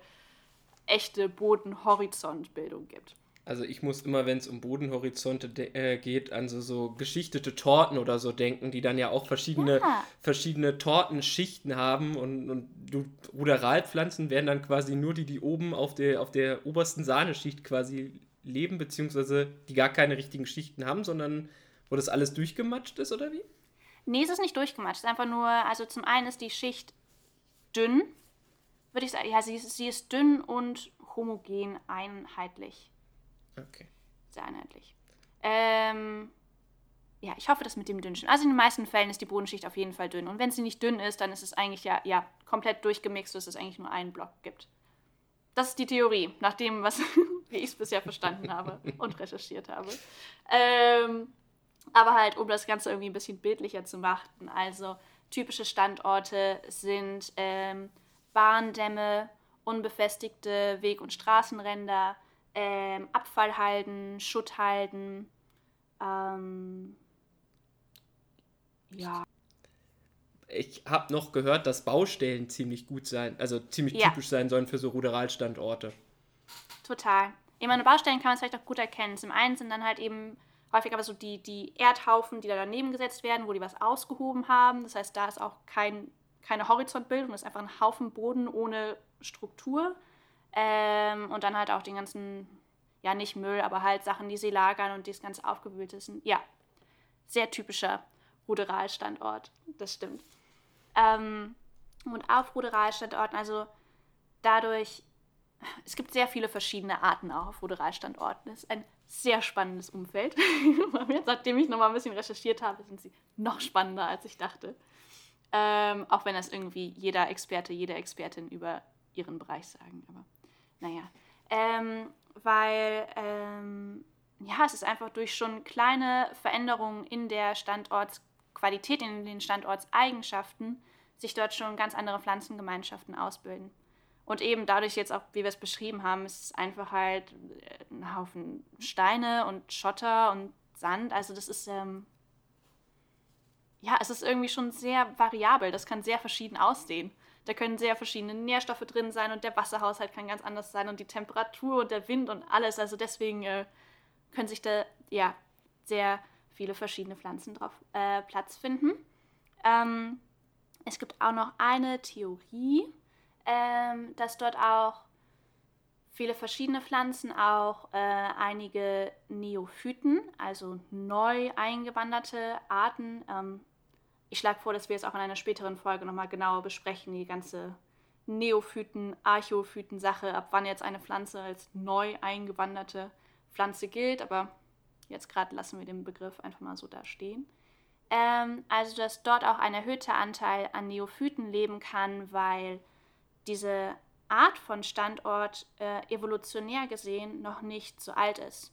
echte Bodenhorizontbildung gibt. Also ich muss immer, wenn es um Bodenhorizonte äh, geht, an so, so geschichtete Torten oder so denken, die dann ja auch verschiedene, ja. verschiedene Tortenschichten haben und, und du, Ruderalpflanzen werden dann quasi nur die, die oben auf der, auf der obersten Sahneschicht quasi leben, beziehungsweise die gar keine richtigen Schichten haben, sondern wo das alles durchgematscht ist, oder wie? Nee, es ist nicht durchgematscht. Es ist einfach nur, also zum einen ist die Schicht dünn, würde ich sagen. Ja, sie ist, sie ist dünn und homogen einheitlich. Okay. Sehr einheitlich. Ähm, ja, ich hoffe, das mit dem Dünnchen. Also in den meisten Fällen ist die Bodenschicht auf jeden Fall dünn. Und wenn sie nicht dünn ist, dann ist es eigentlich ja, ja komplett durchgemixt, dass es eigentlich nur einen Block gibt. Das ist die Theorie, nach dem, was *laughs* wie ich es bisher verstanden habe und recherchiert habe. Ähm, aber halt, um das Ganze irgendwie ein bisschen bildlicher zu machen. Also typische Standorte sind ähm, Bahndämme, unbefestigte Weg- und Straßenränder, ähm, Abfallhalden, Schutthalden. Ähm, ja. Ich habe noch gehört, dass Baustellen ziemlich gut sein, also ziemlich ja. typisch sein sollen für so Ruderalstandorte. Total. Ich meine, Baustellen kann man es vielleicht auch gut erkennen. Zum einen sind dann halt eben häufig aber so die, die Erdhaufen, die da daneben gesetzt werden, wo die was ausgehoben haben. Das heißt, da ist auch kein, keine Horizontbildung, das ist einfach ein Haufen Boden ohne Struktur. Ähm, und dann halt auch den ganzen ja nicht Müll, aber halt Sachen, die sie lagern und die das Ganze aufgewühlt ist. Ja, sehr typischer Ruderalstandort, das stimmt. Ähm, und auf Ruderalstandorten, also dadurch, es gibt sehr viele verschiedene Arten auch auf Ruderalstandorten. Es ist ein sehr spannendes Umfeld. *laughs* Seitdem ich nochmal ein bisschen recherchiert habe, sind sie noch spannender, als ich dachte. Ähm, auch wenn das irgendwie jeder Experte, jede Expertin über ihren Bereich sagen. Aber naja. Ähm, weil ähm, ja, es ist einfach durch schon kleine Veränderungen in der Standortsqualität, in den Standortseigenschaften, sich dort schon ganz andere Pflanzengemeinschaften ausbilden. Und eben dadurch jetzt auch, wie wir es beschrieben haben, ist es einfach halt äh, ein Haufen Steine und Schotter und Sand. Also das ist, ähm, ja, es ist irgendwie schon sehr variabel. Das kann sehr verschieden aussehen. Da können sehr verschiedene Nährstoffe drin sein und der Wasserhaushalt kann ganz anders sein und die Temperatur und der Wind und alles. Also deswegen äh, können sich da ja sehr viele verschiedene Pflanzen drauf äh, Platz finden. Ähm, es gibt auch noch eine Theorie, ähm, dass dort auch viele verschiedene Pflanzen, auch äh, einige Neophyten, also neu eingewanderte Arten, ähm, ich schlage vor, dass wir es auch in einer späteren Folge nochmal genauer besprechen, die ganze Neophyten, Archophyten-Sache, ab wann jetzt eine Pflanze als neu eingewanderte Pflanze gilt. Aber jetzt gerade lassen wir den Begriff einfach mal so da stehen. Ähm, also, dass dort auch ein erhöhter Anteil an Neophyten leben kann, weil diese Art von Standort äh, evolutionär gesehen noch nicht so alt ist.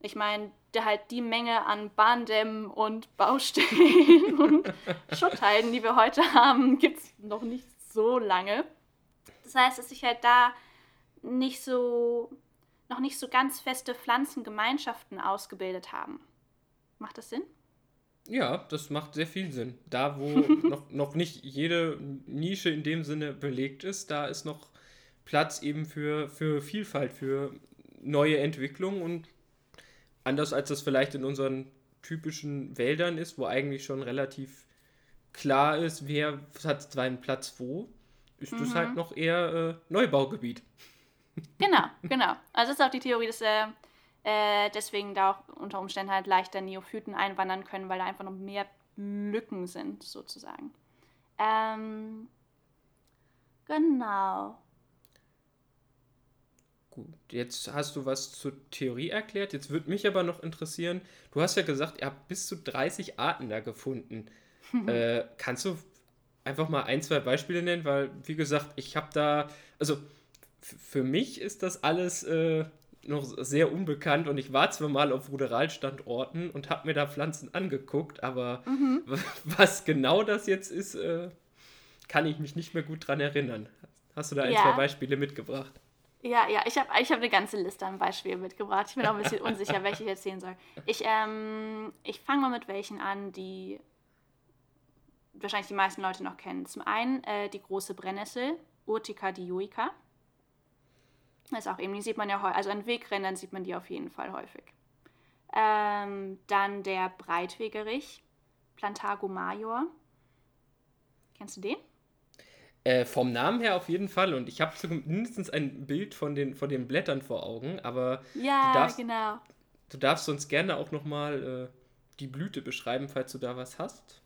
Ich meine, halt die Menge an Bahndämmen und Baustellen *laughs* und Schutthalden, die wir heute haben, gibt es noch nicht so lange. Das heißt, dass sich halt da nicht so, noch nicht so ganz feste Pflanzengemeinschaften ausgebildet haben. Macht das Sinn? Ja, das macht sehr viel Sinn. Da, wo *laughs* noch, noch nicht jede Nische in dem Sinne belegt ist, da ist noch Platz eben für, für Vielfalt, für neue Entwicklungen und anders als das vielleicht in unseren typischen Wäldern ist, wo eigentlich schon relativ klar ist, wer hat seinen Platz wo, ist mhm. das halt noch eher äh, Neubaugebiet. Genau, *laughs* genau. Also ist auch die Theorie, dass äh, äh, deswegen da auch unter Umständen halt leichter Neophyten einwandern können, weil da einfach noch mehr Lücken sind, sozusagen. Ähm, genau. Gut, jetzt hast du was zur Theorie erklärt. Jetzt würde mich aber noch interessieren, du hast ja gesagt, ihr habt bis zu 30 Arten da gefunden. *laughs* äh, kannst du einfach mal ein, zwei Beispiele nennen? Weil, wie gesagt, ich habe da, also für mich ist das alles äh, noch sehr unbekannt und ich war zwar mal auf Ruderalstandorten und habe mir da Pflanzen angeguckt, aber mhm. *laughs* was genau das jetzt ist, äh, kann ich mich nicht mehr gut dran erinnern. Hast du da ein, ja. zwei Beispiele mitgebracht? Ja, ja, ich habe ich hab eine ganze Liste an Beispielen mitgebracht. Ich bin auch ein bisschen *laughs* unsicher, welche ich erzählen soll. Ich, ähm, ich fange mal mit welchen an, die wahrscheinlich die meisten Leute noch kennen. Zum einen äh, die große Brennnessel, Urtica dioica. Das ist auch eben, die sieht man ja häufig, also an Wegrändern sieht man die auf jeden Fall häufig. Ähm, dann der Breitwegerich, Plantago major. Kennst du den? Äh, vom Namen her auf jeden Fall und ich habe mindestens ein Bild von den, von den Blättern vor Augen, aber ja, du, darfst, genau. du darfst uns gerne auch nochmal äh, die Blüte beschreiben, falls du da was hast.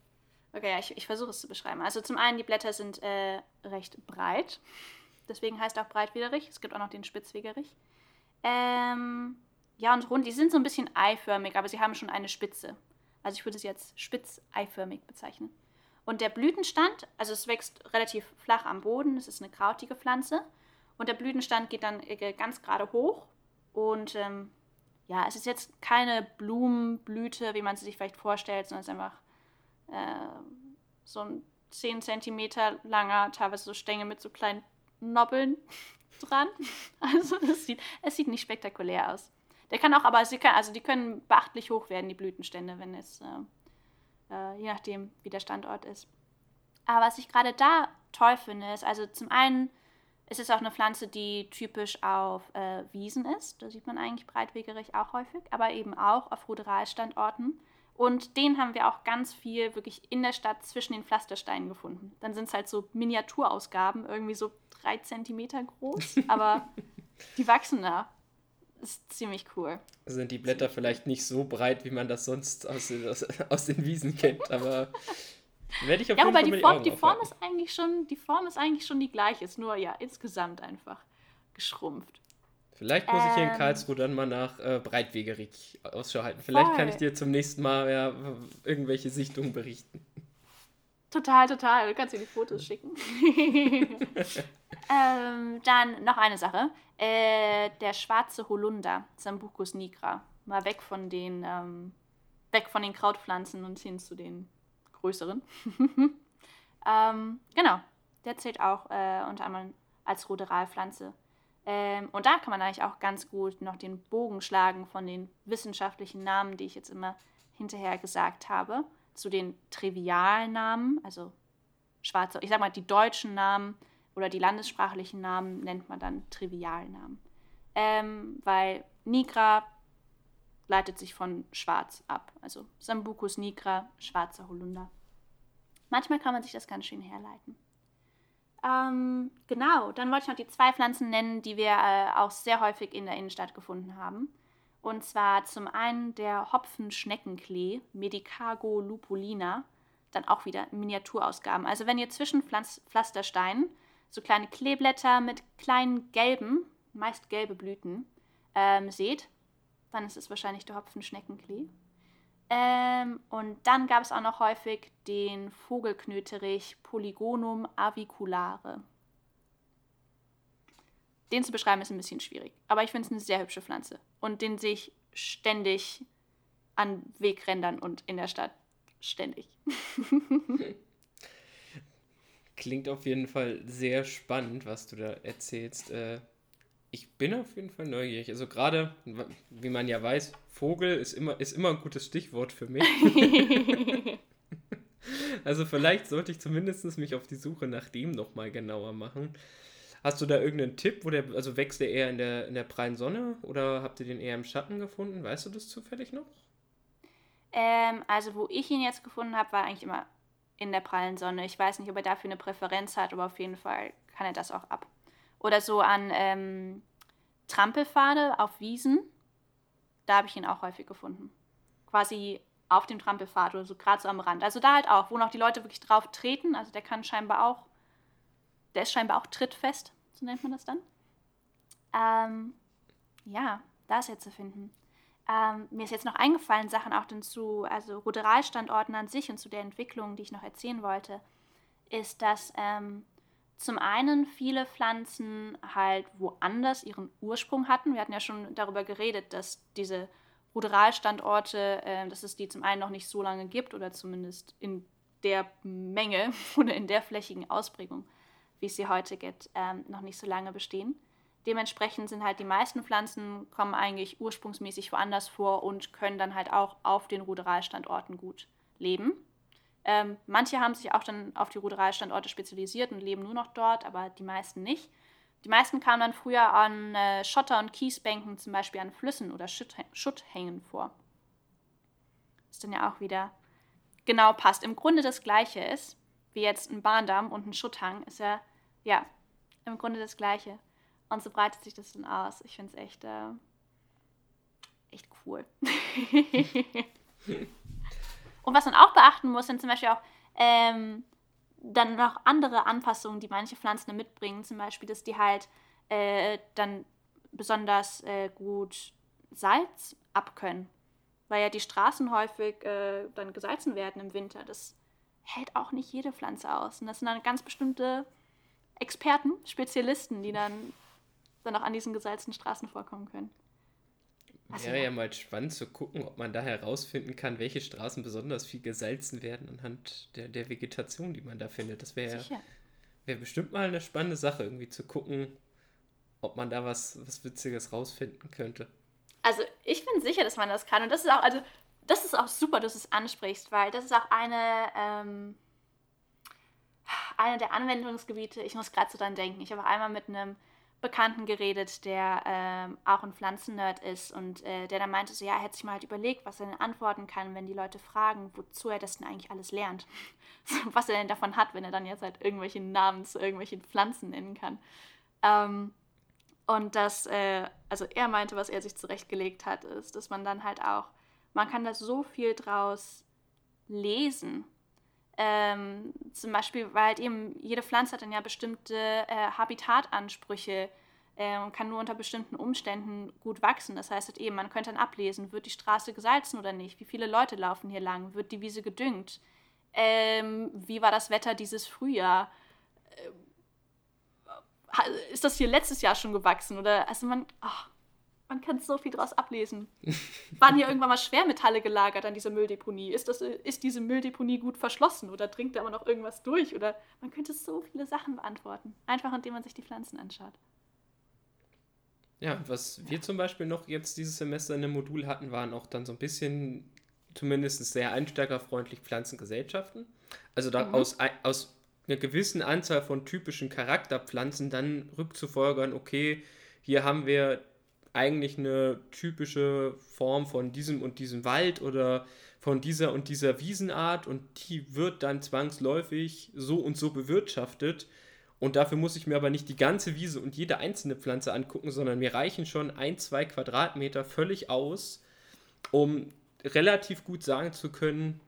Okay, ja, ich, ich versuche es zu beschreiben. Also zum einen, die Blätter sind äh, recht breit, deswegen heißt auch Breitwiderich. Es gibt auch noch den Spitzwegerich. Ähm, ja, und rund, die sind so ein bisschen eiförmig, aber sie haben schon eine Spitze. Also ich würde es jetzt spitz-eiförmig bezeichnen. Und der Blütenstand, also es wächst relativ flach am Boden, es ist eine krautige Pflanze. Und der Blütenstand geht dann äh, ganz gerade hoch. Und ähm, ja, es ist jetzt keine Blumenblüte, wie man sie sich vielleicht vorstellt, sondern es ist einfach äh, so ein 10 cm langer, teilweise so Stängel mit so kleinen Nobbeln *laughs* dran. Also es sieht, es sieht nicht spektakulär aus. Der kann auch, aber sie können, also die können beachtlich hoch werden, die Blütenstände, wenn es äh, äh, je nachdem, wie der Standort ist. Aber was ich gerade da toll finde, ist, also zum einen ist es auch eine Pflanze, die typisch auf äh, Wiesen ist. Da sieht man eigentlich breitwegerig auch häufig, aber eben auch auf Ruderalstandorten. Und den haben wir auch ganz viel wirklich in der Stadt zwischen den Pflastersteinen gefunden. Dann sind es halt so Miniaturausgaben, irgendwie so drei Zentimeter groß, aber *laughs* die wachsen da ist ziemlich cool. Sind die Blätter vielleicht nicht so breit, wie man das sonst aus, aus, aus den Wiesen kennt, aber werde ich auf ja, jeden Fall die, Form, die, die Form ist eigentlich schon, die Form ist eigentlich schon die gleiche, ist nur ja insgesamt einfach geschrumpft. Vielleicht muss ähm, ich hier in ähm. Karlsruhe dann mal nach äh, Breitwegerig Ausschau halten. Vielleicht voll. kann ich dir zum nächsten Mal ja, irgendwelche Sichtungen berichten. Total, total. Du kannst dir die Fotos schicken. *laughs* ähm, dann noch eine Sache. Äh, der schwarze Holunder, Sambucus nigra. Mal weg von den, ähm, weg von den Krautpflanzen und hin zu den größeren. *laughs* ähm, genau, der zählt auch äh, unter anderem als Ruderalpflanze. Ähm, und da kann man eigentlich auch ganz gut noch den Bogen schlagen von den wissenschaftlichen Namen, die ich jetzt immer hinterher gesagt habe, zu den trivialen Namen, also schwarze, ich sag mal, die deutschen Namen oder die landessprachlichen Namen nennt man dann Trivialnamen. Ähm, weil Nigra leitet sich von schwarz ab. Also Sambucus nigra, schwarzer Holunder. Manchmal kann man sich das ganz schön herleiten. Ähm, genau, dann wollte ich noch die zwei Pflanzen nennen, die wir äh, auch sehr häufig in der Innenstadt gefunden haben. Und zwar zum einen der Hopfenschneckenklee, Medicago lupulina, dann auch wieder Miniaturausgaben. Also wenn ihr zwischen Pflastersteinen so kleine Kleeblätter mit kleinen gelben, meist gelbe Blüten ähm, seht, dann ist es wahrscheinlich der Hopfenschneckenklee. Ähm, und dann gab es auch noch häufig den Vogelknöterich Polygonum aviculare. Den zu beschreiben ist ein bisschen schwierig, aber ich finde es eine sehr hübsche Pflanze. Und den sehe ich ständig an Wegrändern und in der Stadt. Ständig. *laughs* Klingt auf jeden Fall sehr spannend, was du da erzählst. Äh, ich bin auf jeden Fall neugierig. Also gerade, wie man ja weiß, Vogel ist immer, ist immer ein gutes Stichwort für mich. *laughs* *laughs* also vielleicht sollte ich zumindest mich auf die Suche nach dem nochmal genauer machen. Hast du da irgendeinen Tipp, wo der, also wächst der eher in der, in der prallen Sonne oder habt ihr den eher im Schatten gefunden? Weißt du das zufällig noch? Ähm, also wo ich ihn jetzt gefunden habe, war eigentlich immer in der prallen Sonne. Ich weiß nicht, ob er dafür eine Präferenz hat, aber auf jeden Fall kann er das auch ab. Oder so an ähm, Trampelpfade auf Wiesen, da habe ich ihn auch häufig gefunden. Quasi auf dem Trampelpfad oder so gerade so am Rand. Also da halt auch, wo noch die Leute wirklich drauf treten. Also der kann scheinbar auch, der ist scheinbar auch trittfest, so nennt man das dann. Ähm, ja, da ist er zu finden. Ähm, mir ist jetzt noch eingefallen, Sachen auch zu, also Ruderalstandorten an sich und zu der Entwicklung, die ich noch erzählen wollte, ist, dass ähm, zum einen viele Pflanzen halt woanders ihren Ursprung hatten. Wir hatten ja schon darüber geredet, dass diese Ruderalstandorte, äh, dass es die zum einen noch nicht so lange gibt oder zumindest in der Menge *laughs* oder in der flächigen Ausprägung, wie es sie heute gibt, ähm, noch nicht so lange bestehen. Dementsprechend sind halt die meisten Pflanzen kommen eigentlich ursprungsmäßig woanders vor und können dann halt auch auf den Ruderalstandorten gut leben. Ähm, manche haben sich auch dann auf die Ruderalstandorte spezialisiert und leben nur noch dort, aber die meisten nicht. Die meisten kamen dann früher an äh, Schotter- und Kiesbänken, zum Beispiel an Flüssen oder Schutthängen vor. Was dann ja auch wieder genau passt. Im Grunde das Gleiche ist, wie jetzt ein Bahndamm und ein Schutthang, ist ja, ja, im Grunde das Gleiche. Und so breitet sich das dann aus. Ich finde es echt, äh, echt cool. *laughs* und was man auch beachten muss, sind zum Beispiel auch ähm, dann noch andere Anpassungen, die manche Pflanzen mitbringen. Zum Beispiel, dass die halt äh, dann besonders äh, gut Salz abkönnen. Weil ja die Straßen häufig äh, dann gesalzen werden im Winter. Das hält auch nicht jede Pflanze aus. Und das sind dann ganz bestimmte Experten, Spezialisten, die dann dann auch an diesen gesalzten Straßen vorkommen können. Also, Wäre ja. mal spannend zu gucken, ob man da herausfinden kann, welche Straßen besonders viel gesalzen werden anhand der, der Vegetation, die man da findet. Das wäre ja wär bestimmt mal eine spannende Sache, irgendwie zu gucken, ob man da was, was Witziges rausfinden könnte. Also ich bin sicher, dass man das kann. Und das ist auch, also das ist auch super, dass du es ansprichst, weil das ist auch eine, ähm, eine der Anwendungsgebiete. Ich muss gerade so dran denken. Ich habe einmal mit einem Bekannten geredet, der ähm, auch ein Pflanzennerd ist und äh, der dann meinte, so ja, er hätte sich mal halt überlegt, was er denn antworten kann, wenn die Leute fragen, wozu er das denn eigentlich alles lernt. *laughs* was er denn davon hat, wenn er dann jetzt halt irgendwelche Namen zu irgendwelchen Pflanzen nennen kann. Ähm, und das, äh, also er meinte, was er sich zurechtgelegt hat, ist, dass man dann halt auch, man kann da so viel draus lesen ähm, zum Beispiel, weil halt eben jede Pflanze hat dann ja bestimmte äh, Habitatansprüche äh, und kann nur unter bestimmten Umständen gut wachsen. Das heißt halt eben, man könnte dann ablesen, wird die Straße gesalzen oder nicht? Wie viele Leute laufen hier lang? Wird die Wiese gedüngt? Ähm, wie war das Wetter dieses Frühjahr? Äh, ist das hier letztes Jahr schon gewachsen? Oder also man, oh, man kann so viel daraus ablesen. *laughs* Waren hier irgendwann mal Schwermetalle gelagert an dieser Mülldeponie? Ist, das, ist diese Mülldeponie gut verschlossen oder dringt da immer noch irgendwas durch? Oder man könnte so viele Sachen beantworten, einfach indem man sich die Pflanzen anschaut. Ja, was wir zum Beispiel noch jetzt dieses Semester in dem Modul hatten, waren auch dann so ein bisschen, zumindest sehr einsteigerfreundlich Pflanzengesellschaften. Also da mhm. aus, aus einer gewissen Anzahl von typischen Charakterpflanzen dann rückzufolgern, okay, hier haben wir eigentlich eine typische Form von diesem und diesem Wald oder von dieser und dieser Wiesenart und die wird dann zwangsläufig so und so bewirtschaftet. Und dafür muss ich mir aber nicht die ganze Wiese und jede einzelne Pflanze angucken, sondern mir reichen schon ein, zwei Quadratmeter völlig aus, um relativ gut sagen zu können,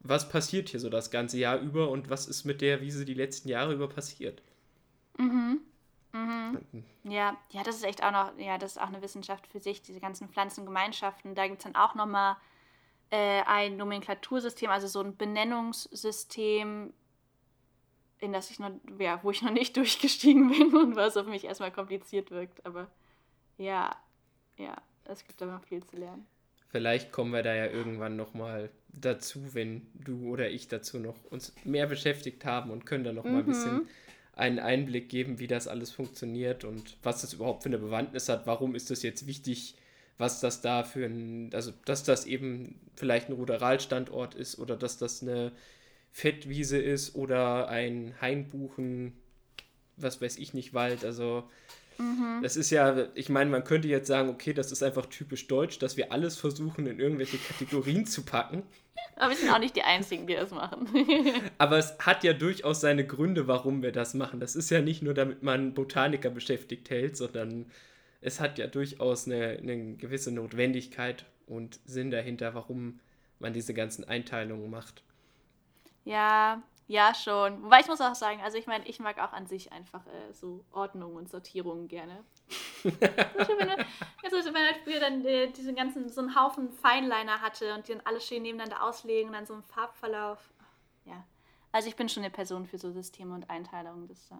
was passiert hier so das ganze Jahr über und was ist mit der Wiese die letzten Jahre über passiert. Mhm. Mhm. Ja, ja, das ist echt auch noch, ja, das ist auch eine Wissenschaft für sich, diese ganzen Pflanzengemeinschaften. Da gibt es dann auch nochmal äh, ein Nomenklatursystem, also so ein Benennungssystem, in das ich noch, ja, wo ich noch nicht *laughs* durchgestiegen bin und was auf mich erstmal kompliziert wirkt. Aber ja, ja, es gibt da noch viel zu lernen. Vielleicht kommen wir da ja irgendwann nochmal dazu, wenn du oder ich dazu noch uns mehr beschäftigt haben und können da nochmal mhm. ein bisschen einen Einblick geben, wie das alles funktioniert und was das überhaupt für eine Bewandtnis hat. Warum ist das jetzt wichtig, was das da für ein, also dass das eben vielleicht ein Ruderalstandort ist oder dass das eine Fettwiese ist oder ein Hainbuchen, was weiß ich nicht, Wald. Also mhm. das ist ja, ich meine, man könnte jetzt sagen, okay, das ist einfach typisch deutsch, dass wir alles versuchen, in irgendwelche Kategorien zu packen. Aber wir sind auch nicht die Einzigen, die das machen. *laughs* Aber es hat ja durchaus seine Gründe, warum wir das machen. Das ist ja nicht nur, damit man Botaniker beschäftigt hält, sondern es hat ja durchaus eine, eine gewisse Notwendigkeit und Sinn dahinter, warum man diese ganzen Einteilungen macht. Ja, Ja, schon. Wobei ich muss auch sagen, also ich meine, ich mag auch an sich einfach äh, so Ordnung und Sortierung gerne. *laughs* also wenn, also wenn man früher dann äh, diesen ganzen, so einen Haufen Feinliner hatte und die dann alles schön nebeneinander auslegen und dann so einen Farbverlauf. Ja. Also ich bin schon eine Person für so Systeme und Einteilungen. Das, äh,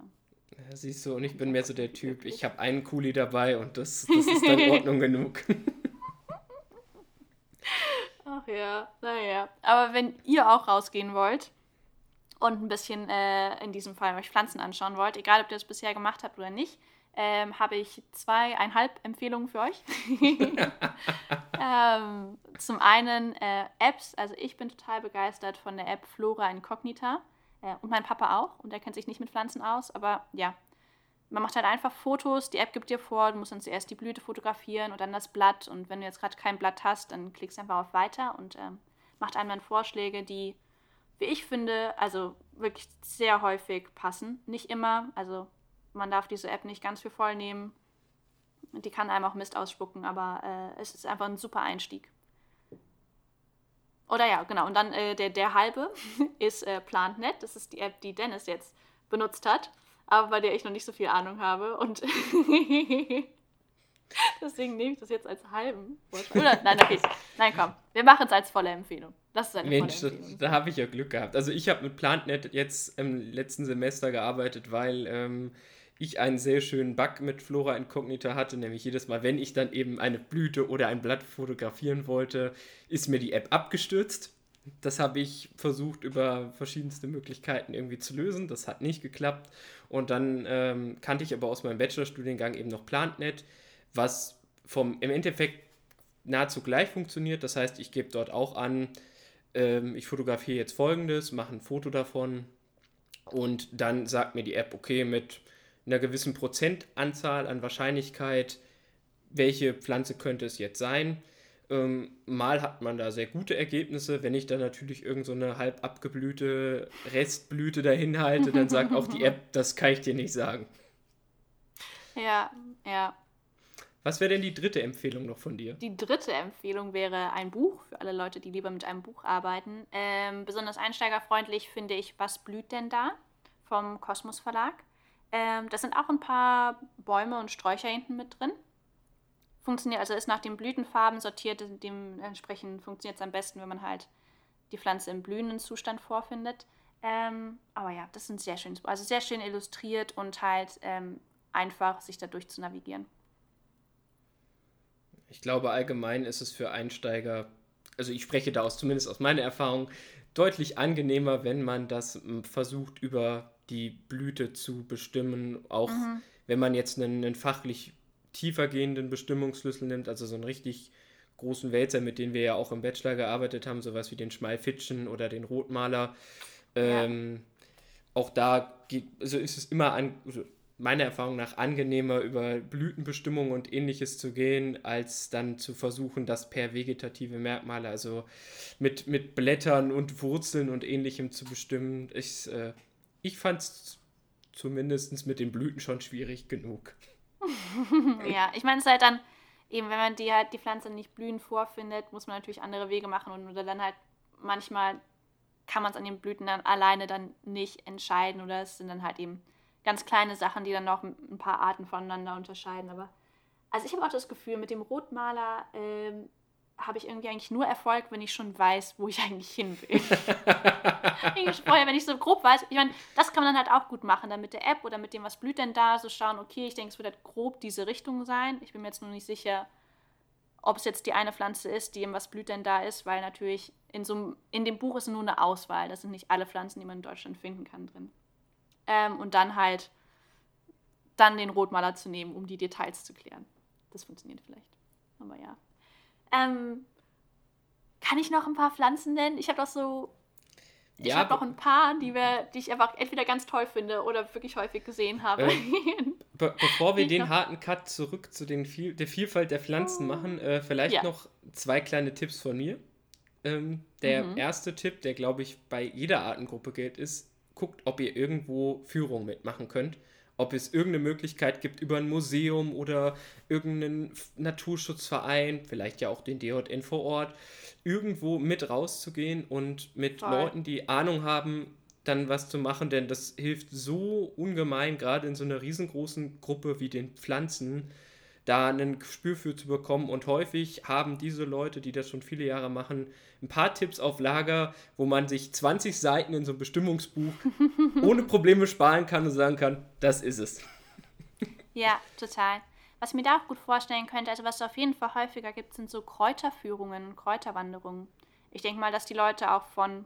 ja, siehst du, und ich bin mehr so der Typ, ich habe einen Kuli dabei und das, das ist dann *laughs* Ordnung genug. Ach ja, naja. Aber wenn ihr auch rausgehen wollt, und ein bisschen äh, in diesem Fall euch Pflanzen anschauen wollt, egal ob ihr das bisher gemacht habt oder nicht, ähm, habe ich zweieinhalb Empfehlungen für euch. *laughs* ähm, zum einen äh, Apps, also ich bin total begeistert von der App Flora Incognita äh, und mein Papa auch und der kennt sich nicht mit Pflanzen aus, aber ja, man macht halt einfach Fotos, die App gibt dir vor, du musst dann zuerst die Blüte fotografieren und dann das Blatt und wenn du jetzt gerade kein Blatt hast, dann klickst du einfach auf Weiter und ähm, macht einem dann Vorschläge, die wie ich finde, also wirklich sehr häufig passen. Nicht immer, also man darf diese App nicht ganz für voll nehmen. Die kann einem auch Mist ausspucken, aber äh, es ist einfach ein super Einstieg. Oder ja, genau. Und dann äh, der, der halbe *laughs* ist äh, PlantNet. Das ist die App, die Dennis jetzt benutzt hat, aber bei der ich noch nicht so viel Ahnung habe. Und *laughs* Deswegen nehme ich das jetzt als halben. Oder, nein, okay. Nein, komm. Wir machen es als volle Empfehlung. Das ist eine Mensch, da, da habe ich ja Glück gehabt. Also ich habe mit PlantNet jetzt im letzten Semester gearbeitet, weil ähm, ich einen sehr schönen Bug mit Flora Incognita hatte, nämlich jedes Mal, wenn ich dann eben eine Blüte oder ein Blatt fotografieren wollte, ist mir die App abgestürzt. Das habe ich versucht über verschiedenste Möglichkeiten irgendwie zu lösen. Das hat nicht geklappt. Und dann ähm, kannte ich aber aus meinem Bachelorstudiengang eben noch PlantNet was vom, im Endeffekt nahezu gleich funktioniert. Das heißt, ich gebe dort auch an, ähm, ich fotografiere jetzt folgendes, mache ein Foto davon und dann sagt mir die App, okay, mit einer gewissen Prozentanzahl an Wahrscheinlichkeit, welche Pflanze könnte es jetzt sein. Ähm, mal hat man da sehr gute Ergebnisse. Wenn ich dann natürlich irgendeine so halb abgeblühte Restblüte dahin halte, dann sagt auch die *laughs* App, das kann ich dir nicht sagen. Ja, ja. Was wäre denn die dritte Empfehlung noch von dir? Die dritte Empfehlung wäre ein Buch für alle Leute, die lieber mit einem Buch arbeiten. Ähm, besonders einsteigerfreundlich finde ich Was blüht denn da? vom Kosmos Verlag. Ähm, da sind auch ein paar Bäume und Sträucher hinten mit drin. Funktioniert, also ist nach den Blütenfarben sortiert, dementsprechend funktioniert es am besten, wenn man halt die Pflanze im blühenden Zustand vorfindet. Ähm, aber ja, das sind sehr schön, also sehr schön illustriert und halt ähm, einfach sich dadurch zu navigieren ich glaube, allgemein ist es für Einsteiger, also ich spreche da aus, zumindest aus meiner Erfahrung, deutlich angenehmer, wenn man das hm, versucht, über die Blüte zu bestimmen. Auch mhm. wenn man jetzt einen, einen fachlich tiefer gehenden Bestimmungsschlüssel nimmt, also so einen richtig großen Wälzer, mit denen wir ja auch im Bachelor gearbeitet haben, sowas wie den Schmalfitschen oder den Rotmaler. Ähm, Auch da geht, also ist es immer an, also meiner Erfahrung nach angenehmer, über Blütenbestimmung und ähnliches zu gehen, als dann zu versuchen, das per vegetative Merkmale, also mit, mit Blättern und Wurzeln und ähnlichem zu bestimmen. Ich, äh, ich fand es zumindest mit den Blüten schon schwierig genug. *laughs* ja, ich meine, es ist halt dann, eben wenn man die halt die Pflanze nicht blühen vorfindet, muss man natürlich andere Wege machen und oder dann halt manchmal kann man es an den Blüten dann alleine dann nicht entscheiden oder es sind dann halt eben ganz kleine Sachen, die dann noch ein paar Arten voneinander unterscheiden. Aber also ich habe auch das Gefühl, mit dem Rotmaler ähm, habe ich irgendwie eigentlich nur Erfolg, wenn ich schon weiß, wo ich *laughs* eigentlich hin will. *laughs* vorher, wenn ich so grob weiß, ich meine, das kann man dann halt auch gut machen, dann mit der App oder mit dem, was blüht denn da, so schauen, okay, ich denke, es wird halt grob diese Richtung sein. Ich bin mir jetzt nur nicht sicher, ob es jetzt die eine Pflanze ist, die im was blüht denn da ist, weil natürlich in, so, in dem Buch ist nur eine Auswahl. Das sind nicht alle Pflanzen, die man in Deutschland finden kann drin. Ähm, und dann halt dann den Rotmaler zu nehmen, um die Details zu klären. Das funktioniert vielleicht. Aber ja. Ähm, kann ich noch ein paar Pflanzen nennen? Ich habe doch so. Ich ja, habe noch ein paar, die, wir, die ich einfach entweder ganz toll finde oder wirklich häufig gesehen habe. Ähm, *laughs* be bevor wir den harten Cut zurück zu den viel der Vielfalt der Pflanzen oh. machen, äh, vielleicht ja. noch zwei kleine Tipps von mir. Ähm, der mhm. erste Tipp, der glaube ich bei jeder Artengruppe gilt, ist, guckt, ob ihr irgendwo Führung mitmachen könnt. Ob es irgendeine Möglichkeit gibt, über ein Museum oder irgendeinen Naturschutzverein, vielleicht ja auch den DJN vor Ort, irgendwo mit rauszugehen und mit Voll. Leuten, die Ahnung haben, dann was zu machen, denn das hilft so ungemein, gerade in so einer riesengroßen Gruppe wie den Pflanzen, da ein Gespür für zu bekommen. Und häufig haben diese Leute, die das schon viele Jahre machen, ein paar Tipps auf Lager, wo man sich 20 Seiten in so einem Bestimmungsbuch *laughs* ohne Probleme sparen kann und sagen kann, das ist es. Ja, total. Was ich mir da auch gut vorstellen könnte, also was es auf jeden Fall häufiger gibt, sind so Kräuterführungen, Kräuterwanderungen. Ich denke mal, dass die Leute auch von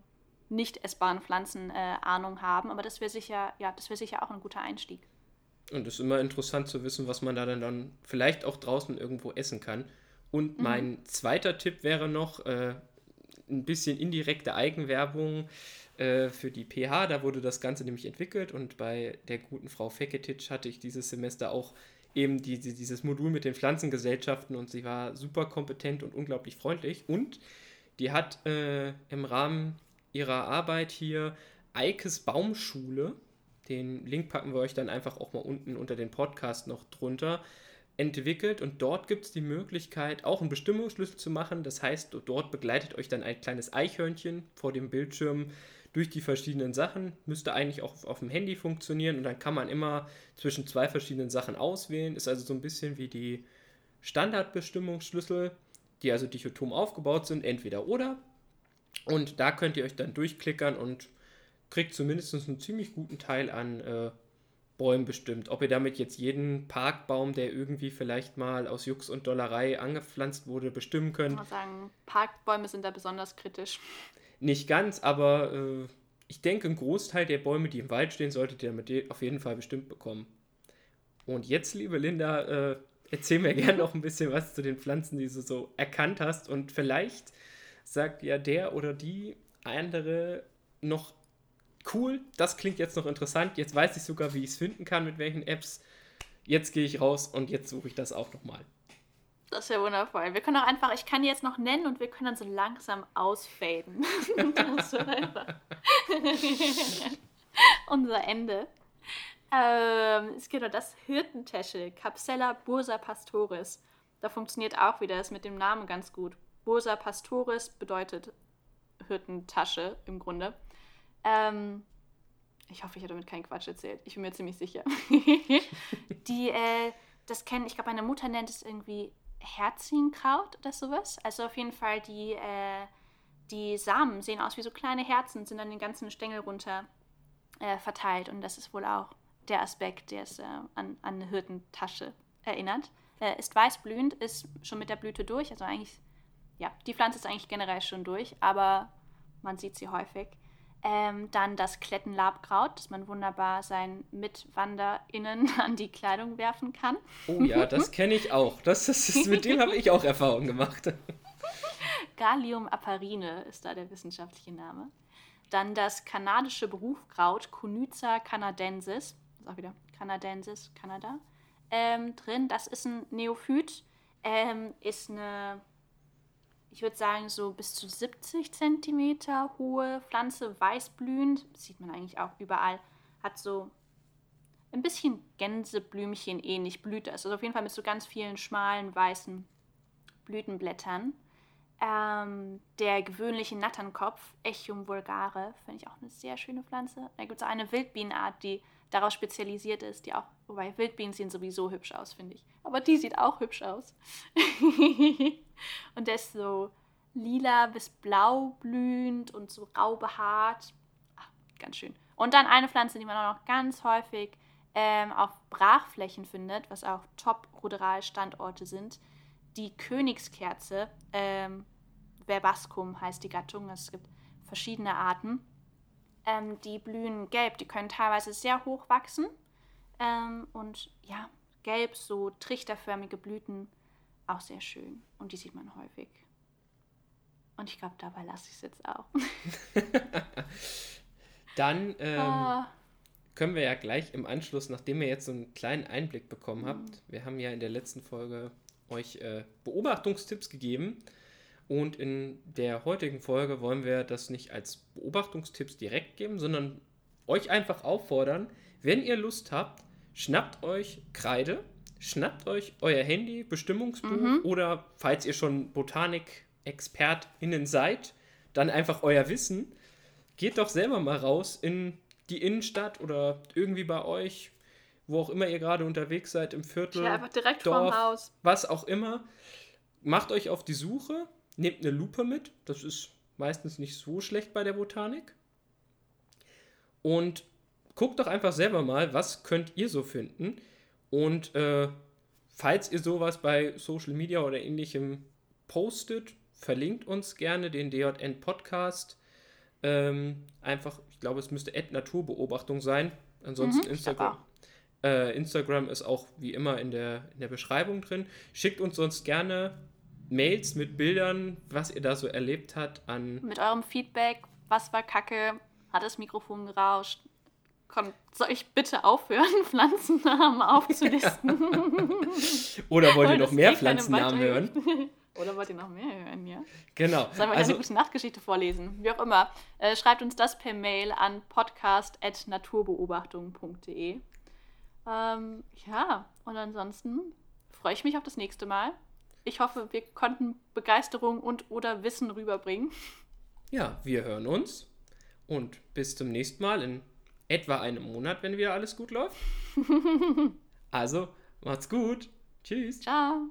nicht essbaren Pflanzen äh, Ahnung haben, aber das wäre sicher, ja, das wäre sicher auch ein guter Einstieg. Und es ist immer interessant zu wissen, was man da dann, dann vielleicht auch draußen irgendwo essen kann. Und mhm. mein zweiter Tipp wäre noch äh, ein bisschen indirekte Eigenwerbung äh, für die PH. Da wurde das Ganze nämlich entwickelt und bei der guten Frau Feketic hatte ich dieses Semester auch eben die, die, dieses Modul mit den Pflanzengesellschaften und sie war super kompetent und unglaublich freundlich. Und die hat äh, im Rahmen ihrer Arbeit hier Eikes Baumschule den Link packen wir euch dann einfach auch mal unten unter den Podcast noch drunter entwickelt und dort gibt es die Möglichkeit, auch einen Bestimmungsschlüssel zu machen. Das heißt, dort begleitet euch dann ein kleines Eichhörnchen vor dem Bildschirm durch die verschiedenen Sachen. Müsste eigentlich auch auf dem Handy funktionieren und dann kann man immer zwischen zwei verschiedenen Sachen auswählen. Ist also so ein bisschen wie die Standardbestimmungsschlüssel, die also dichotom aufgebaut sind, entweder oder. Und da könnt ihr euch dann durchklickern und kriegt zumindest einen ziemlich guten Teil an äh, Bäumen bestimmt. Ob ihr damit jetzt jeden Parkbaum, der irgendwie vielleicht mal aus Jux und Dollerei angepflanzt wurde, bestimmen könnt. Ich muss sagen, Parkbäume sind da besonders kritisch. Nicht ganz, aber äh, ich denke, ein Großteil der Bäume, die im Wald stehen, solltet ihr damit auf jeden Fall bestimmt bekommen. Und jetzt, liebe Linda, äh, erzähl mir gerne noch ein bisschen was zu den Pflanzen, die du so erkannt hast. Und vielleicht sagt ja der oder die andere noch cool, das klingt jetzt noch interessant, jetzt weiß ich sogar, wie ich es finden kann, mit welchen Apps. Jetzt gehe ich raus und jetzt suche ich das auch nochmal. Das ist ja wundervoll. Wir können auch einfach, ich kann die jetzt noch nennen und wir können dann so langsam ausfaden. das *laughs* unser Ende. Ähm, es gibt noch das Hirtentäschel, Capsella bursa pastoris. Da funktioniert auch wieder das mit dem Namen ganz gut. Bursa pastoris bedeutet Hirtentasche im Grunde. Ähm, ich hoffe, ich habe damit keinen Quatsch erzählt. Ich bin mir ziemlich sicher. *laughs* die, äh, das kennen, ich glaube, meine Mutter nennt es irgendwie Herzienkraut oder sowas. Also auf jeden Fall die, äh, die Samen sehen aus wie so kleine Herzen, sind an den ganzen Stängel runter äh, verteilt. Und das ist wohl auch der Aspekt, der es äh, an, an eine Hirtentasche erinnert. Äh, ist weißblühend, ist schon mit der Blüte durch. Also eigentlich, ja, die Pflanze ist eigentlich generell schon durch, aber man sieht sie häufig. Ähm, dann das Klettenlabkraut, das man wunderbar seinen MitwanderInnen *laughs* an die Kleidung werfen kann. Oh ja, das *laughs* kenne ich auch. Das, das ist, mit dem habe ich auch Erfahrung gemacht. Gallium aparine ist da der wissenschaftliche Name. Dann das kanadische Berufkraut Conyza canadensis, das ist auch wieder canadensis, Kanada, ähm, drin. Das ist ein Neophyt, ähm, ist eine ich würde sagen, so bis zu 70 Zentimeter hohe Pflanze, weißblühend, sieht man eigentlich auch überall, hat so ein bisschen Gänseblümchen ähnlich Blüte. Also auf jeden Fall mit so ganz vielen schmalen weißen Blütenblättern. Ähm, der gewöhnliche Natternkopf, Echium vulgare, finde ich auch eine sehr schöne Pflanze. Da gibt es auch eine Wildbienenart, die darauf spezialisiert ist, die auch, wobei Wildbienen sehen sowieso hübsch aus, finde ich. Aber die sieht auch hübsch aus. *laughs* *laughs* und der ist so lila bis blau blühend und so rau behaart. Ach, ganz schön. Und dann eine Pflanze, die man auch noch ganz häufig ähm, auf Brachflächen findet, was auch Top-Ruderalstandorte sind. Die Königskerze, ähm, Verbascum heißt die Gattung, es gibt verschiedene Arten. Ähm, die blühen gelb, die können teilweise sehr hoch wachsen. Ähm, und ja, gelb, so trichterförmige Blüten auch sehr schön und die sieht man häufig. Und ich glaube, dabei lasse ich es jetzt auch. *laughs* Dann ähm, oh. können wir ja gleich im Anschluss, nachdem ihr jetzt so einen kleinen Einblick bekommen habt, mhm. wir haben ja in der letzten Folge euch äh, Beobachtungstipps gegeben. Und in der heutigen Folge wollen wir das nicht als Beobachtungstipps direkt geben, sondern euch einfach auffordern, wenn ihr Lust habt, schnappt euch Kreide schnappt euch euer Handy, Bestimmungsbuch mhm. oder falls ihr schon Botanik-ExpertInnen seid, dann einfach euer Wissen geht doch selber mal raus in die Innenstadt oder irgendwie bei euch, wo auch immer ihr gerade unterwegs seid, im Viertel, Ja, einfach direkt Dorf, vorm Haus. was auch immer. Macht euch auf die Suche, nehmt eine Lupe mit, das ist meistens nicht so schlecht bei der Botanik. Und guckt doch einfach selber mal, was könnt ihr so finden. Und äh, falls ihr sowas bei Social Media oder ähnlichem postet, verlinkt uns gerne den DJN Podcast. Ähm, einfach, ich glaube, es müsste Ad Naturbeobachtung sein. Ansonsten Mhm, Instagram. Äh, Instagram ist auch wie immer in der, in der Beschreibung drin. Schickt uns sonst gerne Mails mit Bildern, was ihr da so erlebt habt, an Mit eurem Feedback, was war kacke? Hat das Mikrofon gerauscht? Komm, soll ich bitte aufhören, *laughs* Pflanzennamen aufzulisten? *laughs* oder wollt ihr noch mehr eh Pflanzennamen hören? *laughs* Oder wollt ihr noch mehr hören, ja? Genau. Sollen wir Also, eine gute Nachtgeschichte vorlesen? Wie auch immer. Äh, schreibt uns das per Mail an podcast.naturbeobachtung.de. Ähm, ja, und ansonsten freue ich mich auf das nächste Mal. Ich hoffe, wir konnten Begeisterung und oder Wissen rüberbringen. ja, wir hören uns und bis zum nächsten Mal in etwa einem Monat, wenn wieder alles gut läuft. *laughs* also, macht's gut. Tschüss. Ciao.